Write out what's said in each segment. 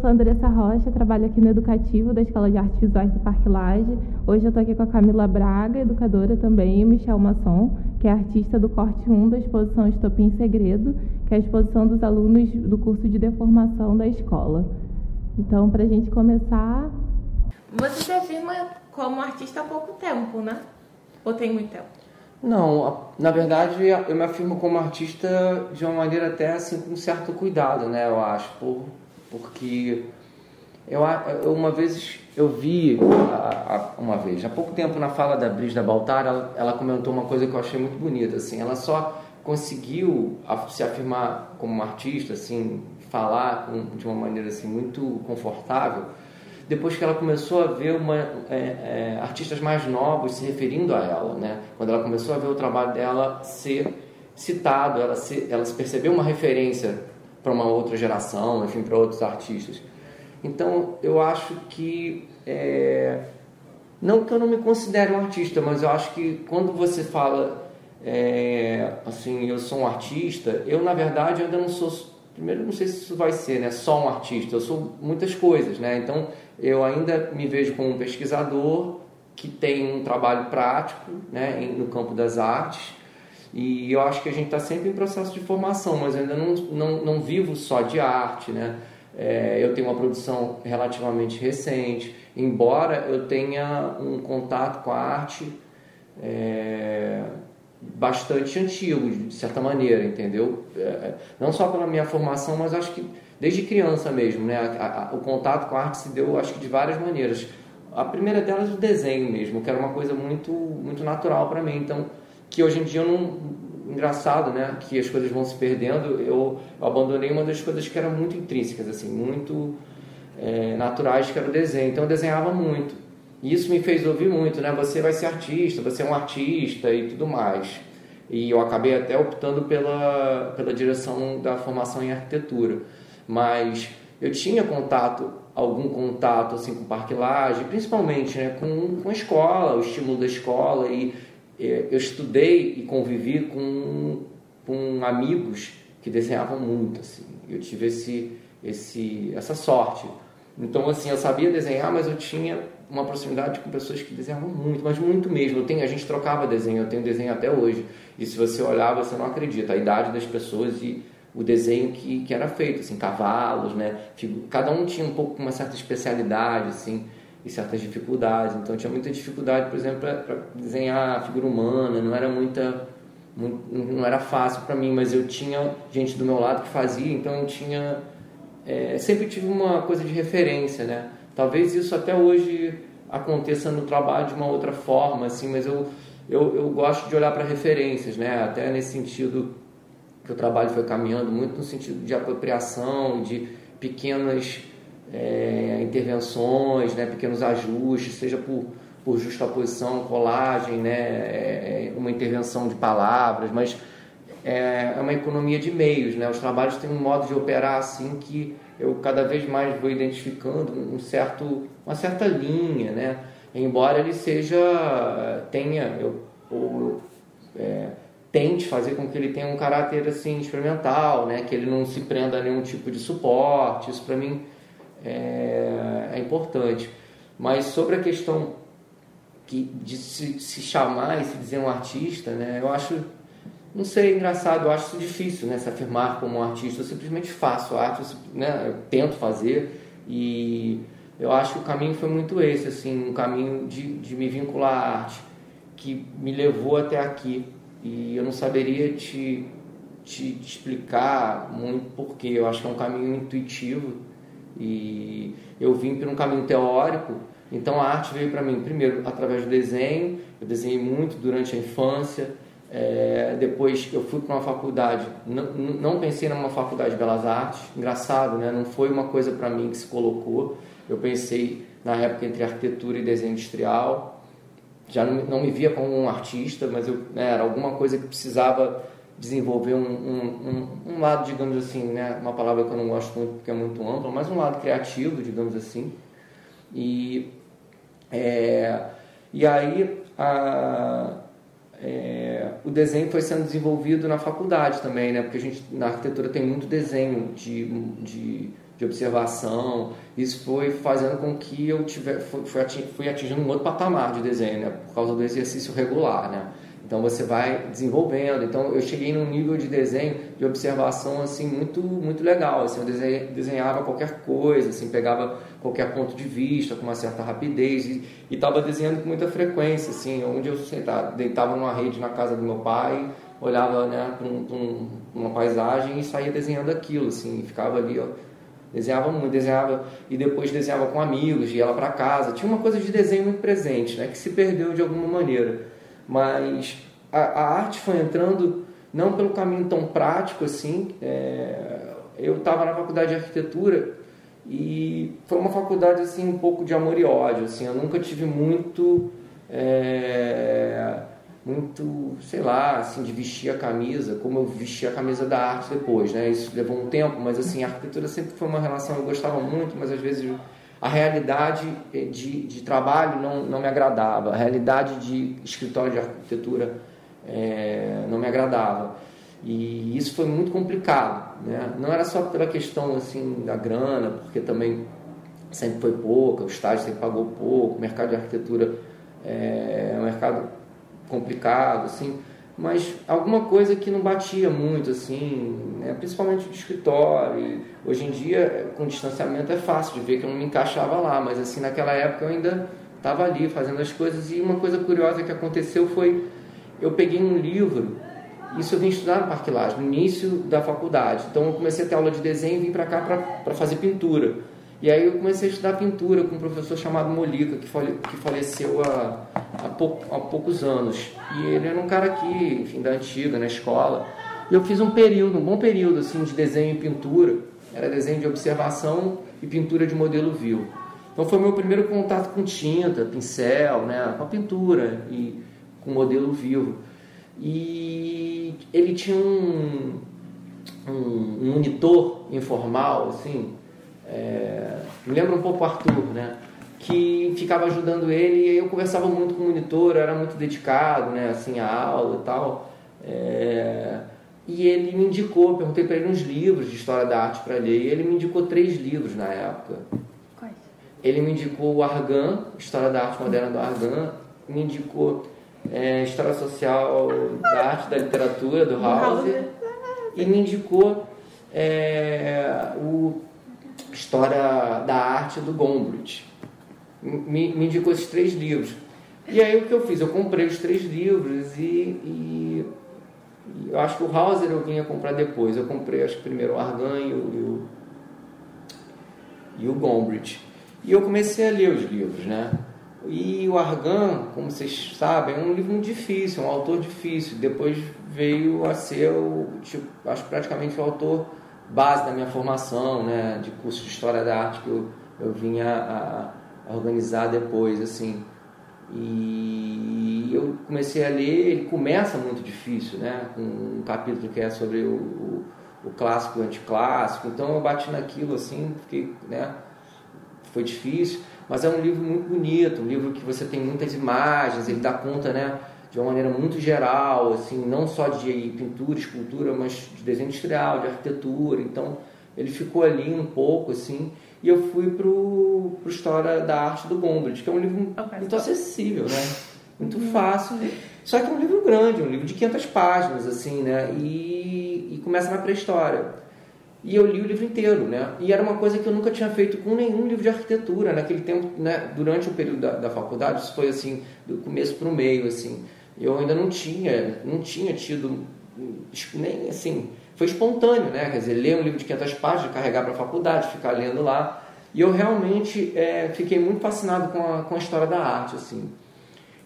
sou a Andressa Rocha, trabalho aqui no Educativo da Escola de Artes Visuais do Parque Laje. Hoje eu estou aqui com a Camila Braga, educadora também, e Michel Masson, que é artista do corte 1 da exposição Estopim Segredo, que é a exposição dos alunos do curso de deformação da escola. Então, para a gente começar... Você se afirma como artista há pouco tempo, né? Ou tem muito tempo? Não, na verdade eu me afirmo como artista de uma maneira até assim com certo cuidado, né? Eu acho, por, porque eu uma vez eu vi uma vez há pouco tempo na fala da Brisa Baltar ela, ela comentou uma coisa que eu achei muito bonita assim. Ela só conseguiu se afirmar como uma artista, assim, falar de uma maneira assim muito confortável depois que ela começou a ver uma, é, é, artistas mais novos se referindo a ela, né? Quando ela começou a ver o trabalho dela ser citado, ela se, ela se percebeu uma referência para uma outra geração, enfim, para outros artistas. Então, eu acho que é, não que eu não me considere um artista, mas eu acho que quando você fala é, assim, eu sou um artista, eu na verdade ainda não sou primeiro não sei se isso vai ser né, só um artista, eu sou muitas coisas, né? Então eu ainda me vejo como um pesquisador que tem um trabalho prático né, no campo das artes e eu acho que a gente está sempre em processo de formação, mas ainda não, não, não vivo só de arte, né? É, eu tenho uma produção relativamente recente, embora eu tenha um contato com a arte é, bastante antigo, de certa maneira, entendeu? É, não só pela minha formação, mas acho que desde criança mesmo, né? A, a, o contato com a arte se deu, acho que de várias maneiras. A primeira delas o desenho mesmo, que era uma coisa muito muito natural para mim, então que hoje em dia eu não engraçado, né? Que as coisas vão se perdendo. Eu, eu abandonei uma das coisas que eram muito intrínsecas, assim, muito é, naturais, que era o desenho. Então eu desenhava muito. E isso me fez ouvir muito, né? Você vai ser artista, você é um artista e tudo mais. E eu acabei até optando pela, pela direção da formação em arquitetura. Mas eu tinha contato, algum contato assim com Parque principalmente né, com, com a escola, o estímulo da escola. E eu estudei e convivi com, com amigos que desenhavam muito. Assim. Eu tive esse, esse, essa sorte. Então, assim, eu sabia desenhar, mas eu tinha uma proximidade com pessoas que desenhavam muito, mas muito mesmo. Tenho, a gente trocava desenho, eu tenho desenho até hoje. E se você olhar, você não acredita a idade das pessoas e o desenho que, que era feito, assim, cavalos, né? Cada um tinha um pouco uma certa especialidade, assim, e certas dificuldades. Então, tinha muita dificuldade, por exemplo, para desenhar figura humana, não era muita não era fácil para mim, mas eu tinha gente do meu lado que fazia, então eu tinha é, sempre tive uma coisa de referência, né? Talvez isso até hoje aconteça no trabalho de uma outra forma, assim, mas eu, eu, eu gosto de olhar para referências, né? Até nesse sentido que o trabalho foi caminhando, muito no sentido de apropriação, de pequenas é, intervenções, né? pequenos ajustes, seja por, por justaposição, colagem, né? É, uma intervenção de palavras, mas é, é uma economia de meios, né? Os trabalhos têm um modo de operar assim que eu cada vez mais vou identificando um certo, uma certa linha, né? Embora ele seja tenha eu, ou, é, tente fazer com que ele tenha um caráter assim experimental, né? Que ele não se prenda a nenhum tipo de suporte. Isso para mim é, é, importante. Mas sobre a questão que de se, se chamar e se dizer um artista, né? Eu acho não sei, engraçado, eu acho difícil, né? Se afirmar como um artista. Eu simplesmente faço arte, né? Eu tento fazer e eu acho que o caminho foi muito esse, assim, um caminho de, de me vincular à arte que me levou até aqui. E eu não saberia te, te, te explicar muito porque eu acho que é um caminho intuitivo e eu vim por um caminho teórico. Então a arte veio para mim primeiro através do desenho. Eu desenhei muito durante a infância é, depois eu fui para uma faculdade, não, não pensei numa faculdade de belas artes, engraçado, né? não foi uma coisa para mim que se colocou. Eu pensei na época entre arquitetura e desenho industrial, já não, não me via como um artista, mas eu, né, era alguma coisa que precisava desenvolver um, um, um, um, lado, digamos assim, né, uma palavra que eu não gosto muito porque é muito ampla, mas um lado criativo, digamos assim. E, é, e aí a, é, o desenho foi sendo desenvolvido na faculdade também, né? Porque a gente na arquitetura tem muito desenho de, de de observação. Isso foi fazendo com que eu tivesse, fui atingindo um outro patamar de desenho, né? Por causa do exercício regular, né? Então você vai desenvolvendo. Então eu cheguei num nível de desenho, de observação assim muito muito legal. Assim, eu desenhava qualquer coisa, assim, pegava qualquer ponto de vista com uma certa rapidez e estava desenhando com muita frequência, assim, onde eu sentava, deitava numa rede na casa do meu pai, olhava né, para um, um, uma paisagem e saía desenhando aquilo, assim, ficava ali, ó, desenhava muito, desenhava e depois desenhava com amigos, ia lá para casa. Tinha uma coisa de desenho muito presente, né, que se perdeu de alguma maneira mas a, a arte foi entrando não pelo caminho tão prático assim. É, eu estava na faculdade de arquitetura e foi uma faculdade assim um pouco de amor e ódio. Assim, eu nunca tive muito é, muito, sei lá, assim, de vestir a camisa, como eu vesti a camisa da arte depois, né? Isso levou um tempo, mas assim, a arquitetura sempre foi uma relação, eu gostava muito, mas às vezes a realidade eh, de, de trabalho não, não me agradava, a realidade de escritório de arquitetura é, não me agradava. E isso foi muito complicado, né? Não era só pela questão assim da grana, porque também sempre foi pouca, o estágio sempre pagou pouco, o mercado de arquitetura é, é um mercado complicado, assim, mas alguma coisa que não batia muito, assim, né? principalmente de escritório. Hoje em dia, com distanciamento, é fácil de ver que eu não me encaixava lá, mas assim, naquela época eu ainda estava ali fazendo as coisas. E uma coisa curiosa que aconteceu foi: eu peguei um livro, isso eu vim estudar no Parque Lage, no início da faculdade. Então eu comecei a ter aula de desenho e vim para cá para fazer pintura. E aí eu comecei a estudar pintura com um professor chamado Molica, que, fale, que faleceu há, há, há poucos anos. E ele era um cara aqui, enfim, da antiga, na escola. E eu fiz um período, um bom período, assim, de desenho e pintura. Era desenho de observação e pintura de modelo vivo. Então foi meu primeiro contato com tinta, pincel, né, com a pintura e com modelo vivo. E ele tinha um, um, um monitor informal, assim, é, me lembra um pouco o Arthur, né? Que ficava ajudando ele e eu conversava muito com o monitor, era muito dedicado, né? Assim, à aula e tal. É, e ele me indicou, perguntei para ele uns livros de história da arte para ler, e ele me indicou três livros na época. Quais? Ele me indicou o Argan, História da Arte Moderna do Argan, me indicou é, História Social da Arte da Literatura do Hauser, e me indicou é, o História da Arte do Gombrich. Me, me, indicou esses três livros. E aí o que eu fiz? Eu comprei os três livros e, e, e eu acho que o Hauser eu vinha comprar depois. Eu comprei, acho que primeiro o Argan e o, e o, Gombrich. E eu comecei a ler os livros, né? E o Argan, como vocês sabem, é um livro muito difícil, é um autor difícil. Depois veio a ser, o, tipo, acho praticamente o autor base da minha formação, né, de curso de História da Arte que eu, eu vinha a, organizar depois, assim. E eu comecei a ler, ele começa muito difícil, né, com um capítulo que é sobre o, o, o clássico e o anticlássico, então eu bati naquilo, assim, fiquei, né, foi difícil, mas é um livro muito bonito, um livro que você tem muitas imagens, ele dá conta, né, de uma maneira muito geral, assim, não só de pintura, escultura, mas de desenho industrial, de arquitetura. Então, ele ficou ali um pouco, assim, e eu fui pro, pro História da Arte do Gombrich, que é um livro muito acessível, né? Muito uhum. fácil. Só que é um livro grande, um livro de 500 páginas, assim, né? E, e começa na pré-história. E eu li o livro inteiro, né? E era uma coisa que eu nunca tinha feito com nenhum livro de arquitetura. Naquele tempo, né? durante o período da, da faculdade, isso foi assim, do começo para o meio, assim eu ainda não tinha, não tinha tido nem assim, foi espontâneo, né? Quer dizer, ler um livro de 500 páginas, carregar para a faculdade, ficar lendo lá. E eu realmente é, fiquei muito fascinado com a, com a história da arte, assim.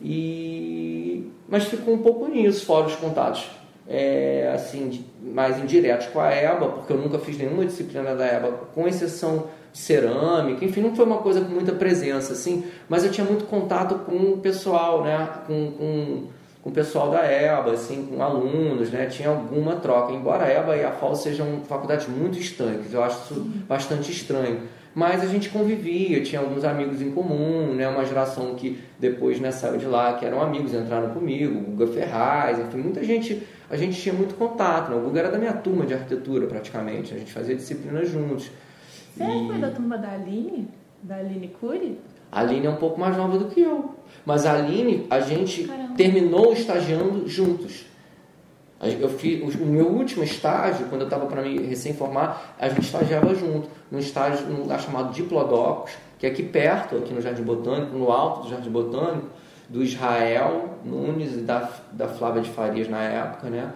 E... Mas ficou um pouco nisso, fora os contatos é, assim, mais indiretos com a EBA, porque eu nunca fiz nenhuma disciplina da EBA, com exceção de cerâmica, enfim, não foi uma coisa com muita presença, assim, mas eu tinha muito contato com o pessoal, né, com, com com o pessoal da EBA, assim, com alunos, né? Tinha alguma troca. Embora a EBA e a FAO sejam faculdades muito estanques, eu acho isso bastante estranho. Mas a gente convivia, tinha alguns amigos em comum, né? Uma geração que depois né, saiu de lá, que eram amigos, entraram comigo, o Guga Ferraz, enfim, muita gente, a gente tinha muito contato, né? O Guga era da minha turma de arquitetura praticamente, a gente fazia disciplina juntos. Você e... foi da turma da Aline? Da Aline Cury? A Aline é um pouco mais nova do que eu. Mas a Aline, a gente Caramba. terminou estagiando juntos. Eu fiz o meu último estágio, quando eu estava para me recém-formar, a gente estagiava junto, num estágio num lugar chamado Diplodocus, que é aqui perto, aqui no Jardim Botânico, no alto do Jardim Botânico, do Israel Nunes e da, da Flávia de Farias na época, né?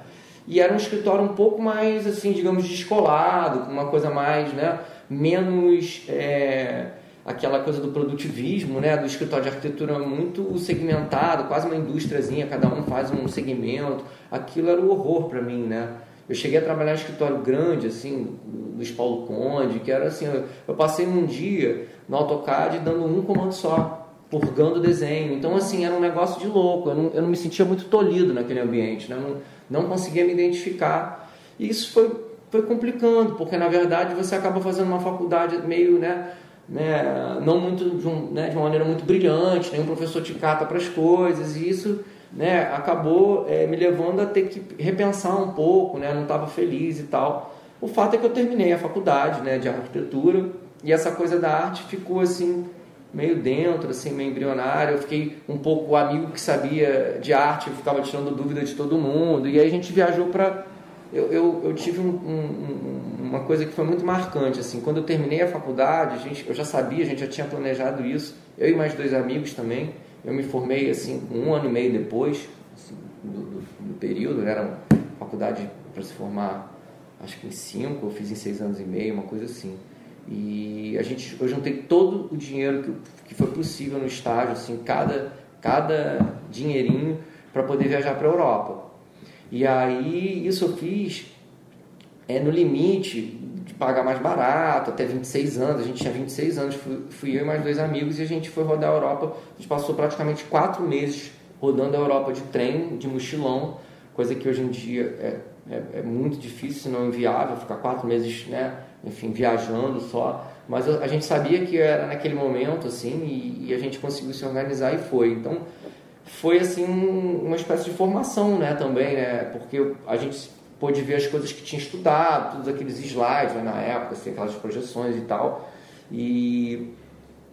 E era um escritório um pouco mais, assim, digamos, descolado, com uma coisa mais, né? Menos é, aquela coisa do produtivismo, né? Do escritório de arquitetura muito segmentado, quase uma indústriazinha, cada um faz um segmento. Aquilo era o horror para mim, né? Eu cheguei a trabalhar em escritório grande, assim, do Paulo Conde, que era assim, eu, eu passei um dia no AutoCAD dando um comando só purgando o desenho. Então, assim, era um negócio de louco. Eu não, eu não me sentia muito tolhido naquele ambiente, né? não, não conseguia me identificar. E isso foi, foi complicando, porque, na verdade, você acaba fazendo uma faculdade meio, né? Né não muito de, um, né, de uma maneira muito brilhante, nenhum professor te cata para as coisas, e isso né, acabou é, me levando a ter que repensar um pouco, né? não estava feliz e tal. O fato é que eu terminei a faculdade né, de arquitetura e essa coisa da arte ficou assim meio dentro, assim, meio embrionário. Eu fiquei um pouco amigo que sabia de arte, eu ficava tirando dúvida de todo mundo. E aí a gente viajou para. Eu, eu, eu, tive um, um, uma coisa que foi muito marcante. assim Quando eu terminei a faculdade, a gente, eu já sabia, a gente já tinha planejado isso. Eu e mais dois amigos também. Eu me formei assim um ano e meio depois assim, do, do, do período. Era uma faculdade para se formar, acho que em cinco, eu fiz em seis anos e meio, uma coisa assim. E a gente, eu juntei todo o dinheiro que, que foi possível no estágio, assim, cada, cada dinheirinho para poder viajar para a Europa. E aí isso eu fiz é, no limite de pagar mais barato, até 26 anos. A gente tinha 26 anos, fui, fui eu e mais dois amigos e a gente foi rodar a Europa. A gente passou praticamente quatro meses rodando a Europa de trem, de mochilão, coisa que hoje em dia é, é, é muito difícil, se não inviável, ficar quatro meses né, enfim, viajando só. Mas a gente sabia que era naquele momento, assim, e, e, a gente conseguiu se organizar e foi. Então, foi, assim, uma espécie de formação, né, também, né, porque a gente pôde ver as coisas que tinha estudado, todos aqueles slides né, na época, assim, aquelas projeções e tal. E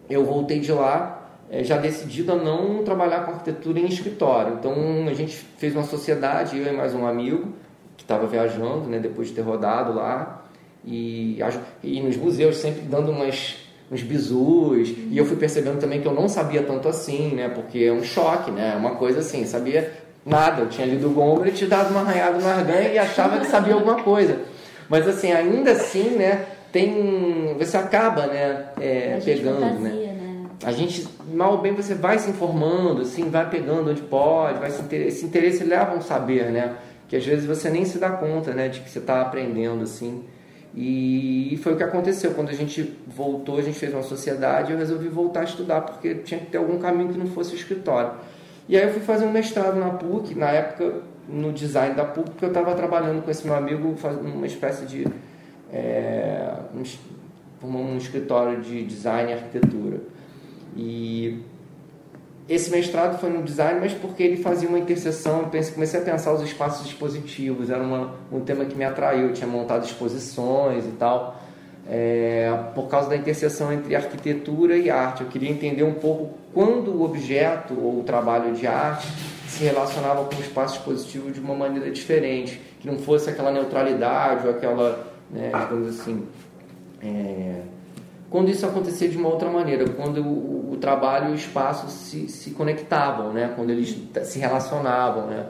eu voltei de lá é, já decidido a não trabalhar com arquitetura em escritório. Então, a gente fez uma sociedade, eu e mais um amigo, que estava viajando, né, depois de ter rodado lá, e, e nos museus sempre dando umas, uns bizus. E eu fui percebendo também que eu não sabia tanto assim, né? Porque é um choque, né? É uma coisa assim, sabia nada. Eu tinha lido o Gombrich, tinha dado uma arranhada no arganha e achava que sabia alguma coisa. Mas assim, ainda assim, né? Tem, você acaba, né? É, pegando, né? fantasia, né? né? A gente, mal ou bem, você vai se informando, assim, vai pegando onde pode, vai se interesse, esse interesse leva a um saber, né? Que às vezes você nem se dá conta, né? De que você está aprendendo, assim. E foi o que aconteceu. Quando a gente voltou, a gente fez uma sociedade, eu resolvi voltar a estudar, porque tinha que ter algum caminho que não fosse o escritório. E aí eu fui fazer um mestrado na PUC, na época no design da PUC, porque eu estava trabalhando com esse meu amigo, fazendo uma espécie de. É, um, um escritório de design e arquitetura. E esse mestrado foi no design, mas porque ele fazia uma interseção, eu comecei a pensar os espaços expositivos, era uma, um tema que me atraiu, eu tinha montado exposições e tal, é, por causa da interseção entre arquitetura e arte. Eu queria entender um pouco quando o objeto ou o trabalho de arte se relacionava com o espaço expositivo de uma maneira diferente, que não fosse aquela neutralidade ou aquela, né, digamos assim, é, quando isso acontecia de uma outra maneira, quando o, o trabalho e o espaço se, se conectavam, né? quando eles se relacionavam. Né?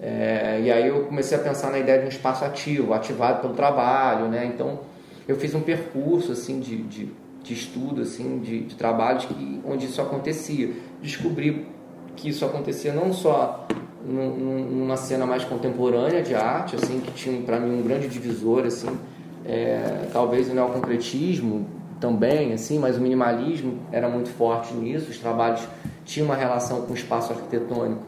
É, e aí eu comecei a pensar na ideia de um espaço ativo, ativado pelo trabalho. Né? Então eu fiz um percurso assim, de, de, de estudo, assim, de, de trabalhos que, onde isso acontecia. Descobri que isso acontecia não só numa cena mais contemporânea de arte, assim, que tinha para mim um grande divisor, assim, é, talvez o neoconcretismo, também, assim, mas o minimalismo era muito forte nisso. Os trabalhos tinham uma relação com o espaço arquitetônico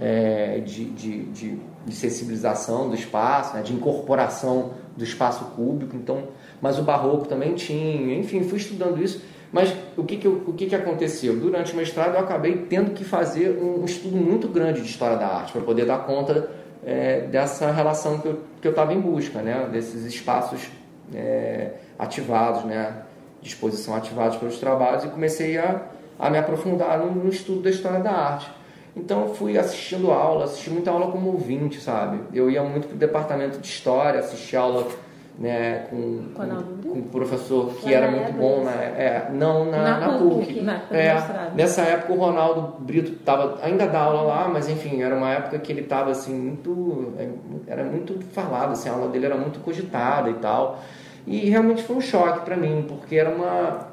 é, de, de, de, de, sensibilização do espaço, né, de incorporação do espaço público. Então, mas o barroco também tinha. Enfim, fui estudando isso. Mas o que, que, eu, o que, que aconteceu? Durante o mestrado eu acabei tendo que fazer um, estudo muito grande de história da arte para poder dar conta é, dessa relação que eu estava em busca, né? desses espaços é, ativados, né? De exposição ativados pelos trabalhos e comecei a, a me aprofundar no, no estudo da história da arte. Então fui assistindo aula, assisti muita aula como ouvinte, sabe? Eu ia muito para o departamento de história, assistir aula né, com, com, com um professor que era muito bom, né? É, não na, na, na PUC. PUC. Na, é, nessa época o Ronaldo Brito tava, ainda dá aula lá, mas enfim, era uma época que ele estava assim, muito. É, era muito falado, assim, a aula dele era muito cogitada e tal. E realmente foi um choque para mim, porque era uma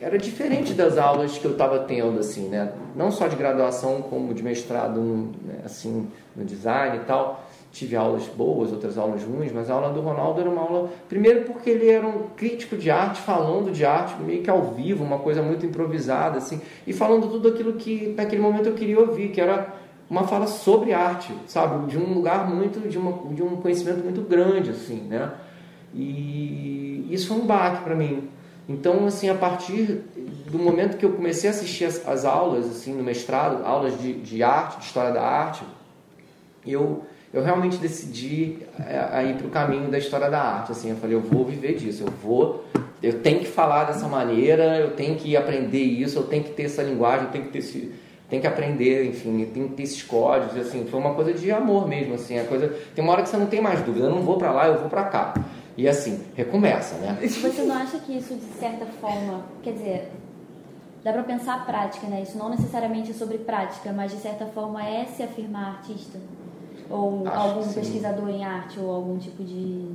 era diferente das aulas que eu estava tendo, assim, né? Não só de graduação, como de mestrado, no, né? assim, no design e tal. Tive aulas boas, outras aulas ruins, mas a aula do Ronaldo era uma aula... Primeiro porque ele era um crítico de arte, falando de arte, meio que ao vivo, uma coisa muito improvisada, assim. E falando tudo aquilo que, naquele momento, eu queria ouvir, que era uma fala sobre arte, sabe? De um lugar muito... De, uma, de um conhecimento muito grande, assim, né? E isso foi um baque para mim então, assim, a partir do momento que eu comecei a assistir as, as aulas, assim, no mestrado, aulas de, de, arte, de história da arte, eu, eu realmente decidi é, a ir para o caminho da história da arte. Assim, eu falei, eu vou viver disso, eu vou, eu tenho que falar dessa maneira, eu tenho que aprender isso, eu tenho que ter essa linguagem, eu tenho que ter esse, tem que aprender, enfim, tem que ter esses códigos, assim, foi uma coisa de amor mesmo, assim, a coisa, tem uma hora que você não tem mais dúvida, eu não vou para lá, eu vou para cá. E assim, recomeça, né? Você não acha que isso, de certa forma, quer dizer, dá para pensar a prática, né? Isso não necessariamente é sobre prática, mas de certa forma é se afirmar artista? Ou acho algum pesquisador em arte, ou algum tipo de.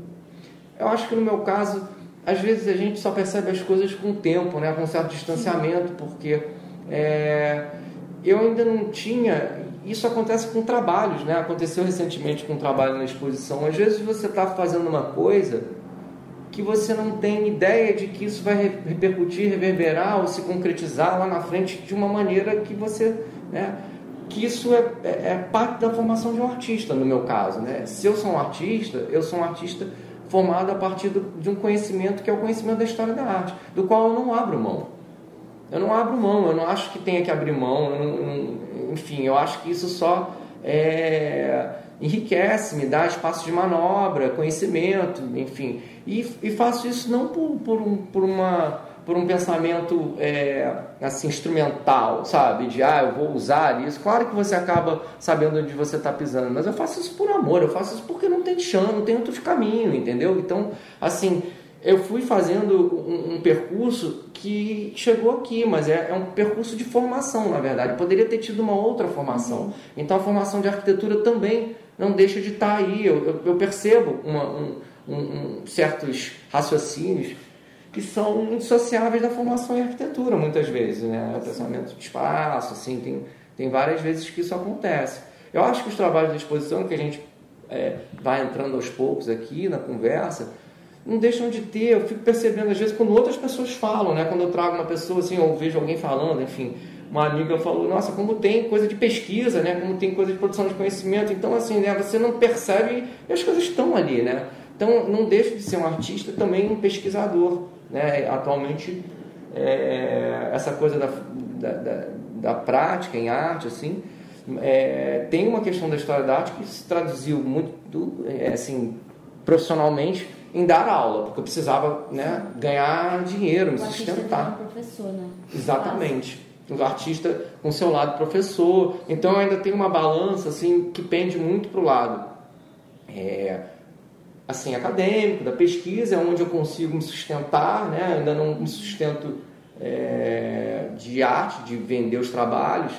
Eu acho que no meu caso, às vezes a gente só percebe as coisas com o tempo, né? com um certo distanciamento, porque é, eu ainda não tinha isso acontece com trabalhos, né? Aconteceu recentemente com um trabalho na exposição. Às vezes você está fazendo uma coisa que você não tem ideia de que isso vai repercutir, reverberar ou se concretizar lá na frente de uma maneira que você, né? Que isso é, é, é parte da formação de um artista, no meu caso, né? Se eu sou um artista, eu sou um artista formado a partir do, de um conhecimento que é o conhecimento da história da arte, do qual eu não abro mão. Eu não abro mão, eu não acho que tenha que abrir mão, eu não, enfim, eu acho que isso só é, enriquece, me dá espaço de manobra, conhecimento, enfim. E, e faço isso não por, por, um, por, uma, por um pensamento é, assim instrumental, sabe? De ah, eu vou usar isso. Claro que você acaba sabendo onde você está pisando, mas eu faço isso por amor, eu faço isso porque não tem chão, não tem outro caminho, entendeu? Então, assim, eu fui fazendo um, um, percurso que chegou aqui, mas é, é, um percurso de formação, na verdade. poderia ter tido uma outra formação. Uhum. Então a formação de arquitetura também não deixa de estar aí. Eu, eu, eu percebo uma, um, um, certos raciocínios que são indissociáveis da formação em arquitetura, muitas vezes, né? O pensamento de espaço, assim, tem, tem várias vezes que isso acontece. Eu acho que os trabalhos de exposição que a gente é, vai entrando aos poucos aqui na conversa não deixam de ter. Eu fico percebendo às vezes quando outras pessoas falam, né? Quando eu trago uma pessoa assim, ou vejo alguém falando, enfim, uma amiga falou, nossa, como tem coisa de pesquisa, né? Como tem coisa de produção de conhecimento. Então, assim, né? Você não percebe e as coisas estão ali, né? Então, não deixa de ser um artista, também um pesquisador, né? Atualmente, é, essa coisa da, da, da, da, prática em arte, assim, é, tem uma questão da história da arte que se traduziu muito, é, assim, profissionalmente em dar aula, porque eu precisava né, ganhar dinheiro, me o sustentar. Um professor, né? Exatamente. O artista com seu lado professor. Então eu ainda tenho uma balança assim que pende muito para o lado é, assim acadêmico, da pesquisa, é onde eu consigo me sustentar, né? ainda não me sustento é, de arte, de vender os trabalhos.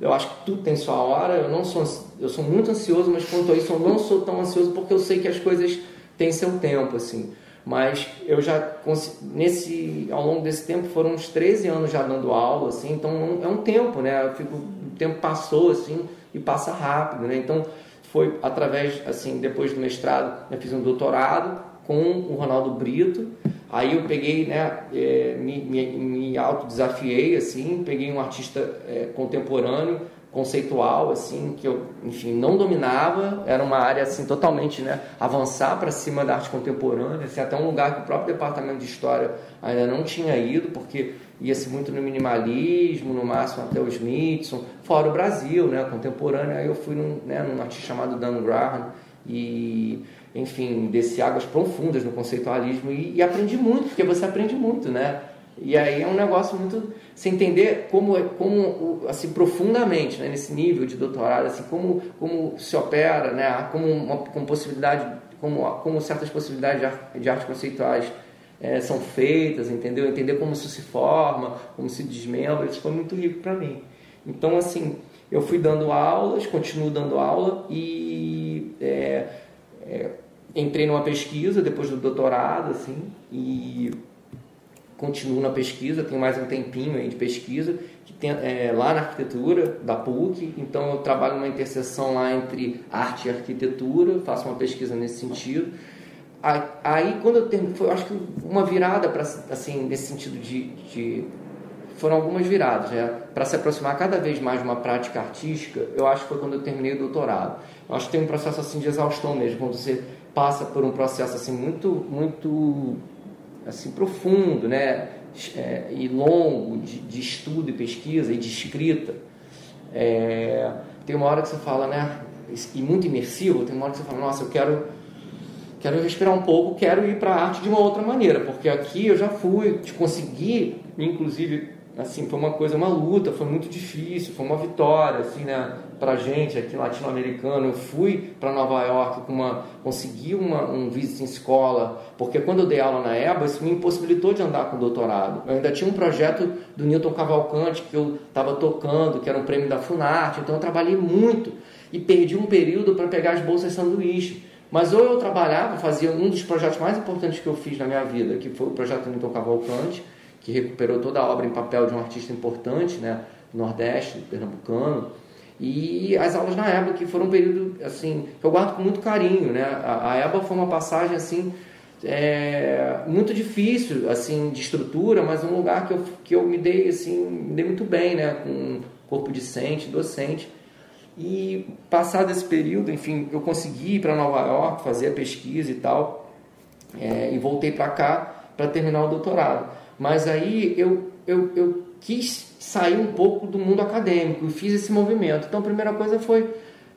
Eu acho que tudo tem sua hora. Eu não sou, eu sou muito ansioso, mas quanto a isso eu não sou tão ansioso porque eu sei que as coisas tem seu tempo, assim. Mas eu já, nesse, ao longo desse tempo, foram uns 13 anos já dando aula, assim, então é um tempo, né? Eu fico, o tempo passou, assim, e passa rápido, né? Então, foi através, assim, depois do mestrado, eu fiz um doutorado com o Ronaldo Brito, aí eu peguei, né, é, me, me, me autodesafiei, assim, peguei um artista é, contemporâneo, conceitual assim que eu enfim não dominava. Era uma área assim totalmente né avançar para cima da arte contemporânea assim, até um lugar que o próprio departamento de história ainda não tinha ido porque ia-se muito no minimalismo no máximo até o Smithson fora o Brasil né contemporâneo. Aí eu fui num, né, num artista chamado Dan Graham e enfim desci águas profundas no conceitualismo e, e aprendi muito porque você aprende muito né E aí é um negócio muito você entender como como assim profundamente né, nesse nível de doutorado assim como como se opera né como uma com possibilidade como como certas possibilidades de, de artes conceituais é, são feitas entendeu? Entender como isso se forma como se desmembra isso foi muito rico para mim. Então assim eu fui dando aulas continuo dando aula e é, é, entrei numa pesquisa depois do doutorado assim e continuo na pesquisa, tenho mais um tempinho aí de pesquisa, que tem, é, lá na arquitetura da PUC, então eu trabalho numa interseção lá entre arte e arquitetura, faço uma pesquisa nesse sentido. Aí, quando eu terminei, foi acho que uma virada para assim nesse sentido de, de foram algumas viradas, né? Para se aproximar cada vez mais de uma prática artística, eu acho que foi quando eu terminei o doutorado. Eu acho que tem um processo assim de exaustão mesmo, quando você passa por um processo assim muito muito assim profundo, né, é, e longo de, de, estudo e pesquisa e de escrita. É, tem uma hora que você fala, né, e muito imersivo, tem uma hora que você fala, nossa, eu quero quero respirar um pouco, quero ir para a arte de uma outra maneira, porque aqui eu já fui, consegui, inclusive assim, foi uma coisa, uma luta, foi muito difícil, foi uma vitória, assim, né, pra gente aqui latino-americano. Eu fui para Nova York com uma, consegui uma, um visit em escola, porque quando eu dei aula na EBA, isso me impossibilitou de andar com doutorado. Eu ainda tinha um projeto do Newton Cavalcante que eu estava tocando, que era um prêmio da Funarte, então eu trabalhei muito e perdi um período para pegar as bolsas sanduíche. Mas ou eu trabalhava, fazia um dos projetos mais importantes que eu fiz na minha vida, que foi o projeto do Newton Cavalcante, que recuperou toda a obra em papel de um artista importante, né, Nordeste, pernambucano. E as aulas na EBA, que foram um período assim, que eu guardo com muito carinho, né? A, EBA foi uma passagem assim é, muito difícil, assim, de estrutura, mas um lugar que eu, que eu me dei assim, me dei muito bem, né, com corpo discente, docente. E passado esse período, enfim, eu consegui ir para Nova York fazer a pesquisa e tal, é, e voltei para cá para terminar o doutorado. Mas aí eu, eu, eu quis sair um pouco do mundo acadêmico e fiz esse movimento. Então a primeira coisa foi,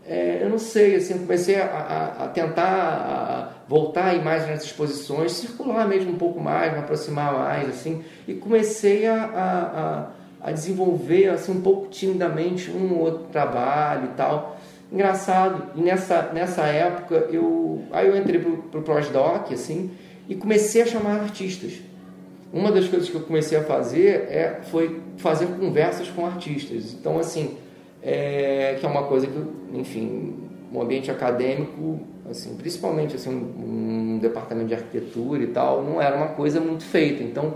é, eu não sei, assim, comecei a, a, a tentar a voltar a ir mais nessas exposições, circular mesmo um pouco mais, me aproximar mais, assim, e comecei a, a, desenvolver assim, um pouco timidamente um ou outro trabalho e tal. Engraçado, e nessa, nessa época eu, aí eu entrei para o pós-doc, assim, e comecei a chamar artistas uma das coisas que eu comecei a fazer é, foi fazer conversas com artistas. Então, assim, é, que é uma coisa que, enfim, um ambiente acadêmico, assim, principalmente assim, um, um, departamento de arquitetura e tal, não era uma coisa muito feita. Então,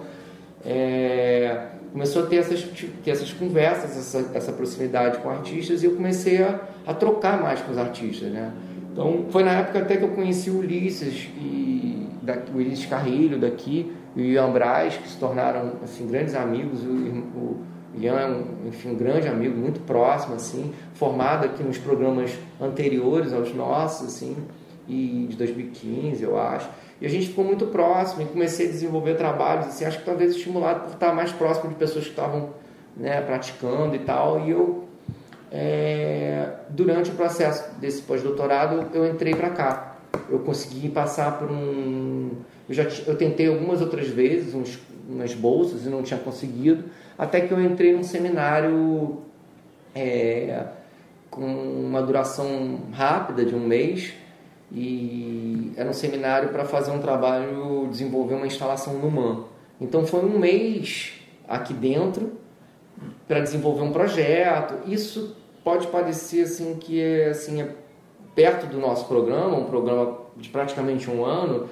é, começou a ter essas, ter essas conversas, essa, essa proximidade com artistas e eu comecei a, a trocar mais com os artistas, né? Então, foi na época até que eu conheci o Ulisses, e, da, o Ulisses Carrilho daqui, e o Ian Braz, que se tornaram assim, grandes amigos. O, o Ian é um, enfim, um grande amigo, muito próximo, assim, formado aqui nos programas anteriores aos nossos, assim, e de 2015, eu acho. E a gente ficou muito próximo e comecei a desenvolver trabalhos, assim, acho que talvez estimulado por estar mais próximo de pessoas que estavam né, praticando e tal. E eu, é, durante o processo desse pós-doutorado, eu entrei para cá. Eu consegui passar por um eu já eu tentei algumas outras vezes uns, umas bolsas e não tinha conseguido, até que eu entrei num seminário é, com uma duração rápida de um mês e era um seminário para fazer um trabalho, desenvolver uma instalação no MAN. Então foi um mês aqui dentro para desenvolver um projeto. Isso pode parecer assim que é assim é perto do nosso programa, um programa de praticamente um ano,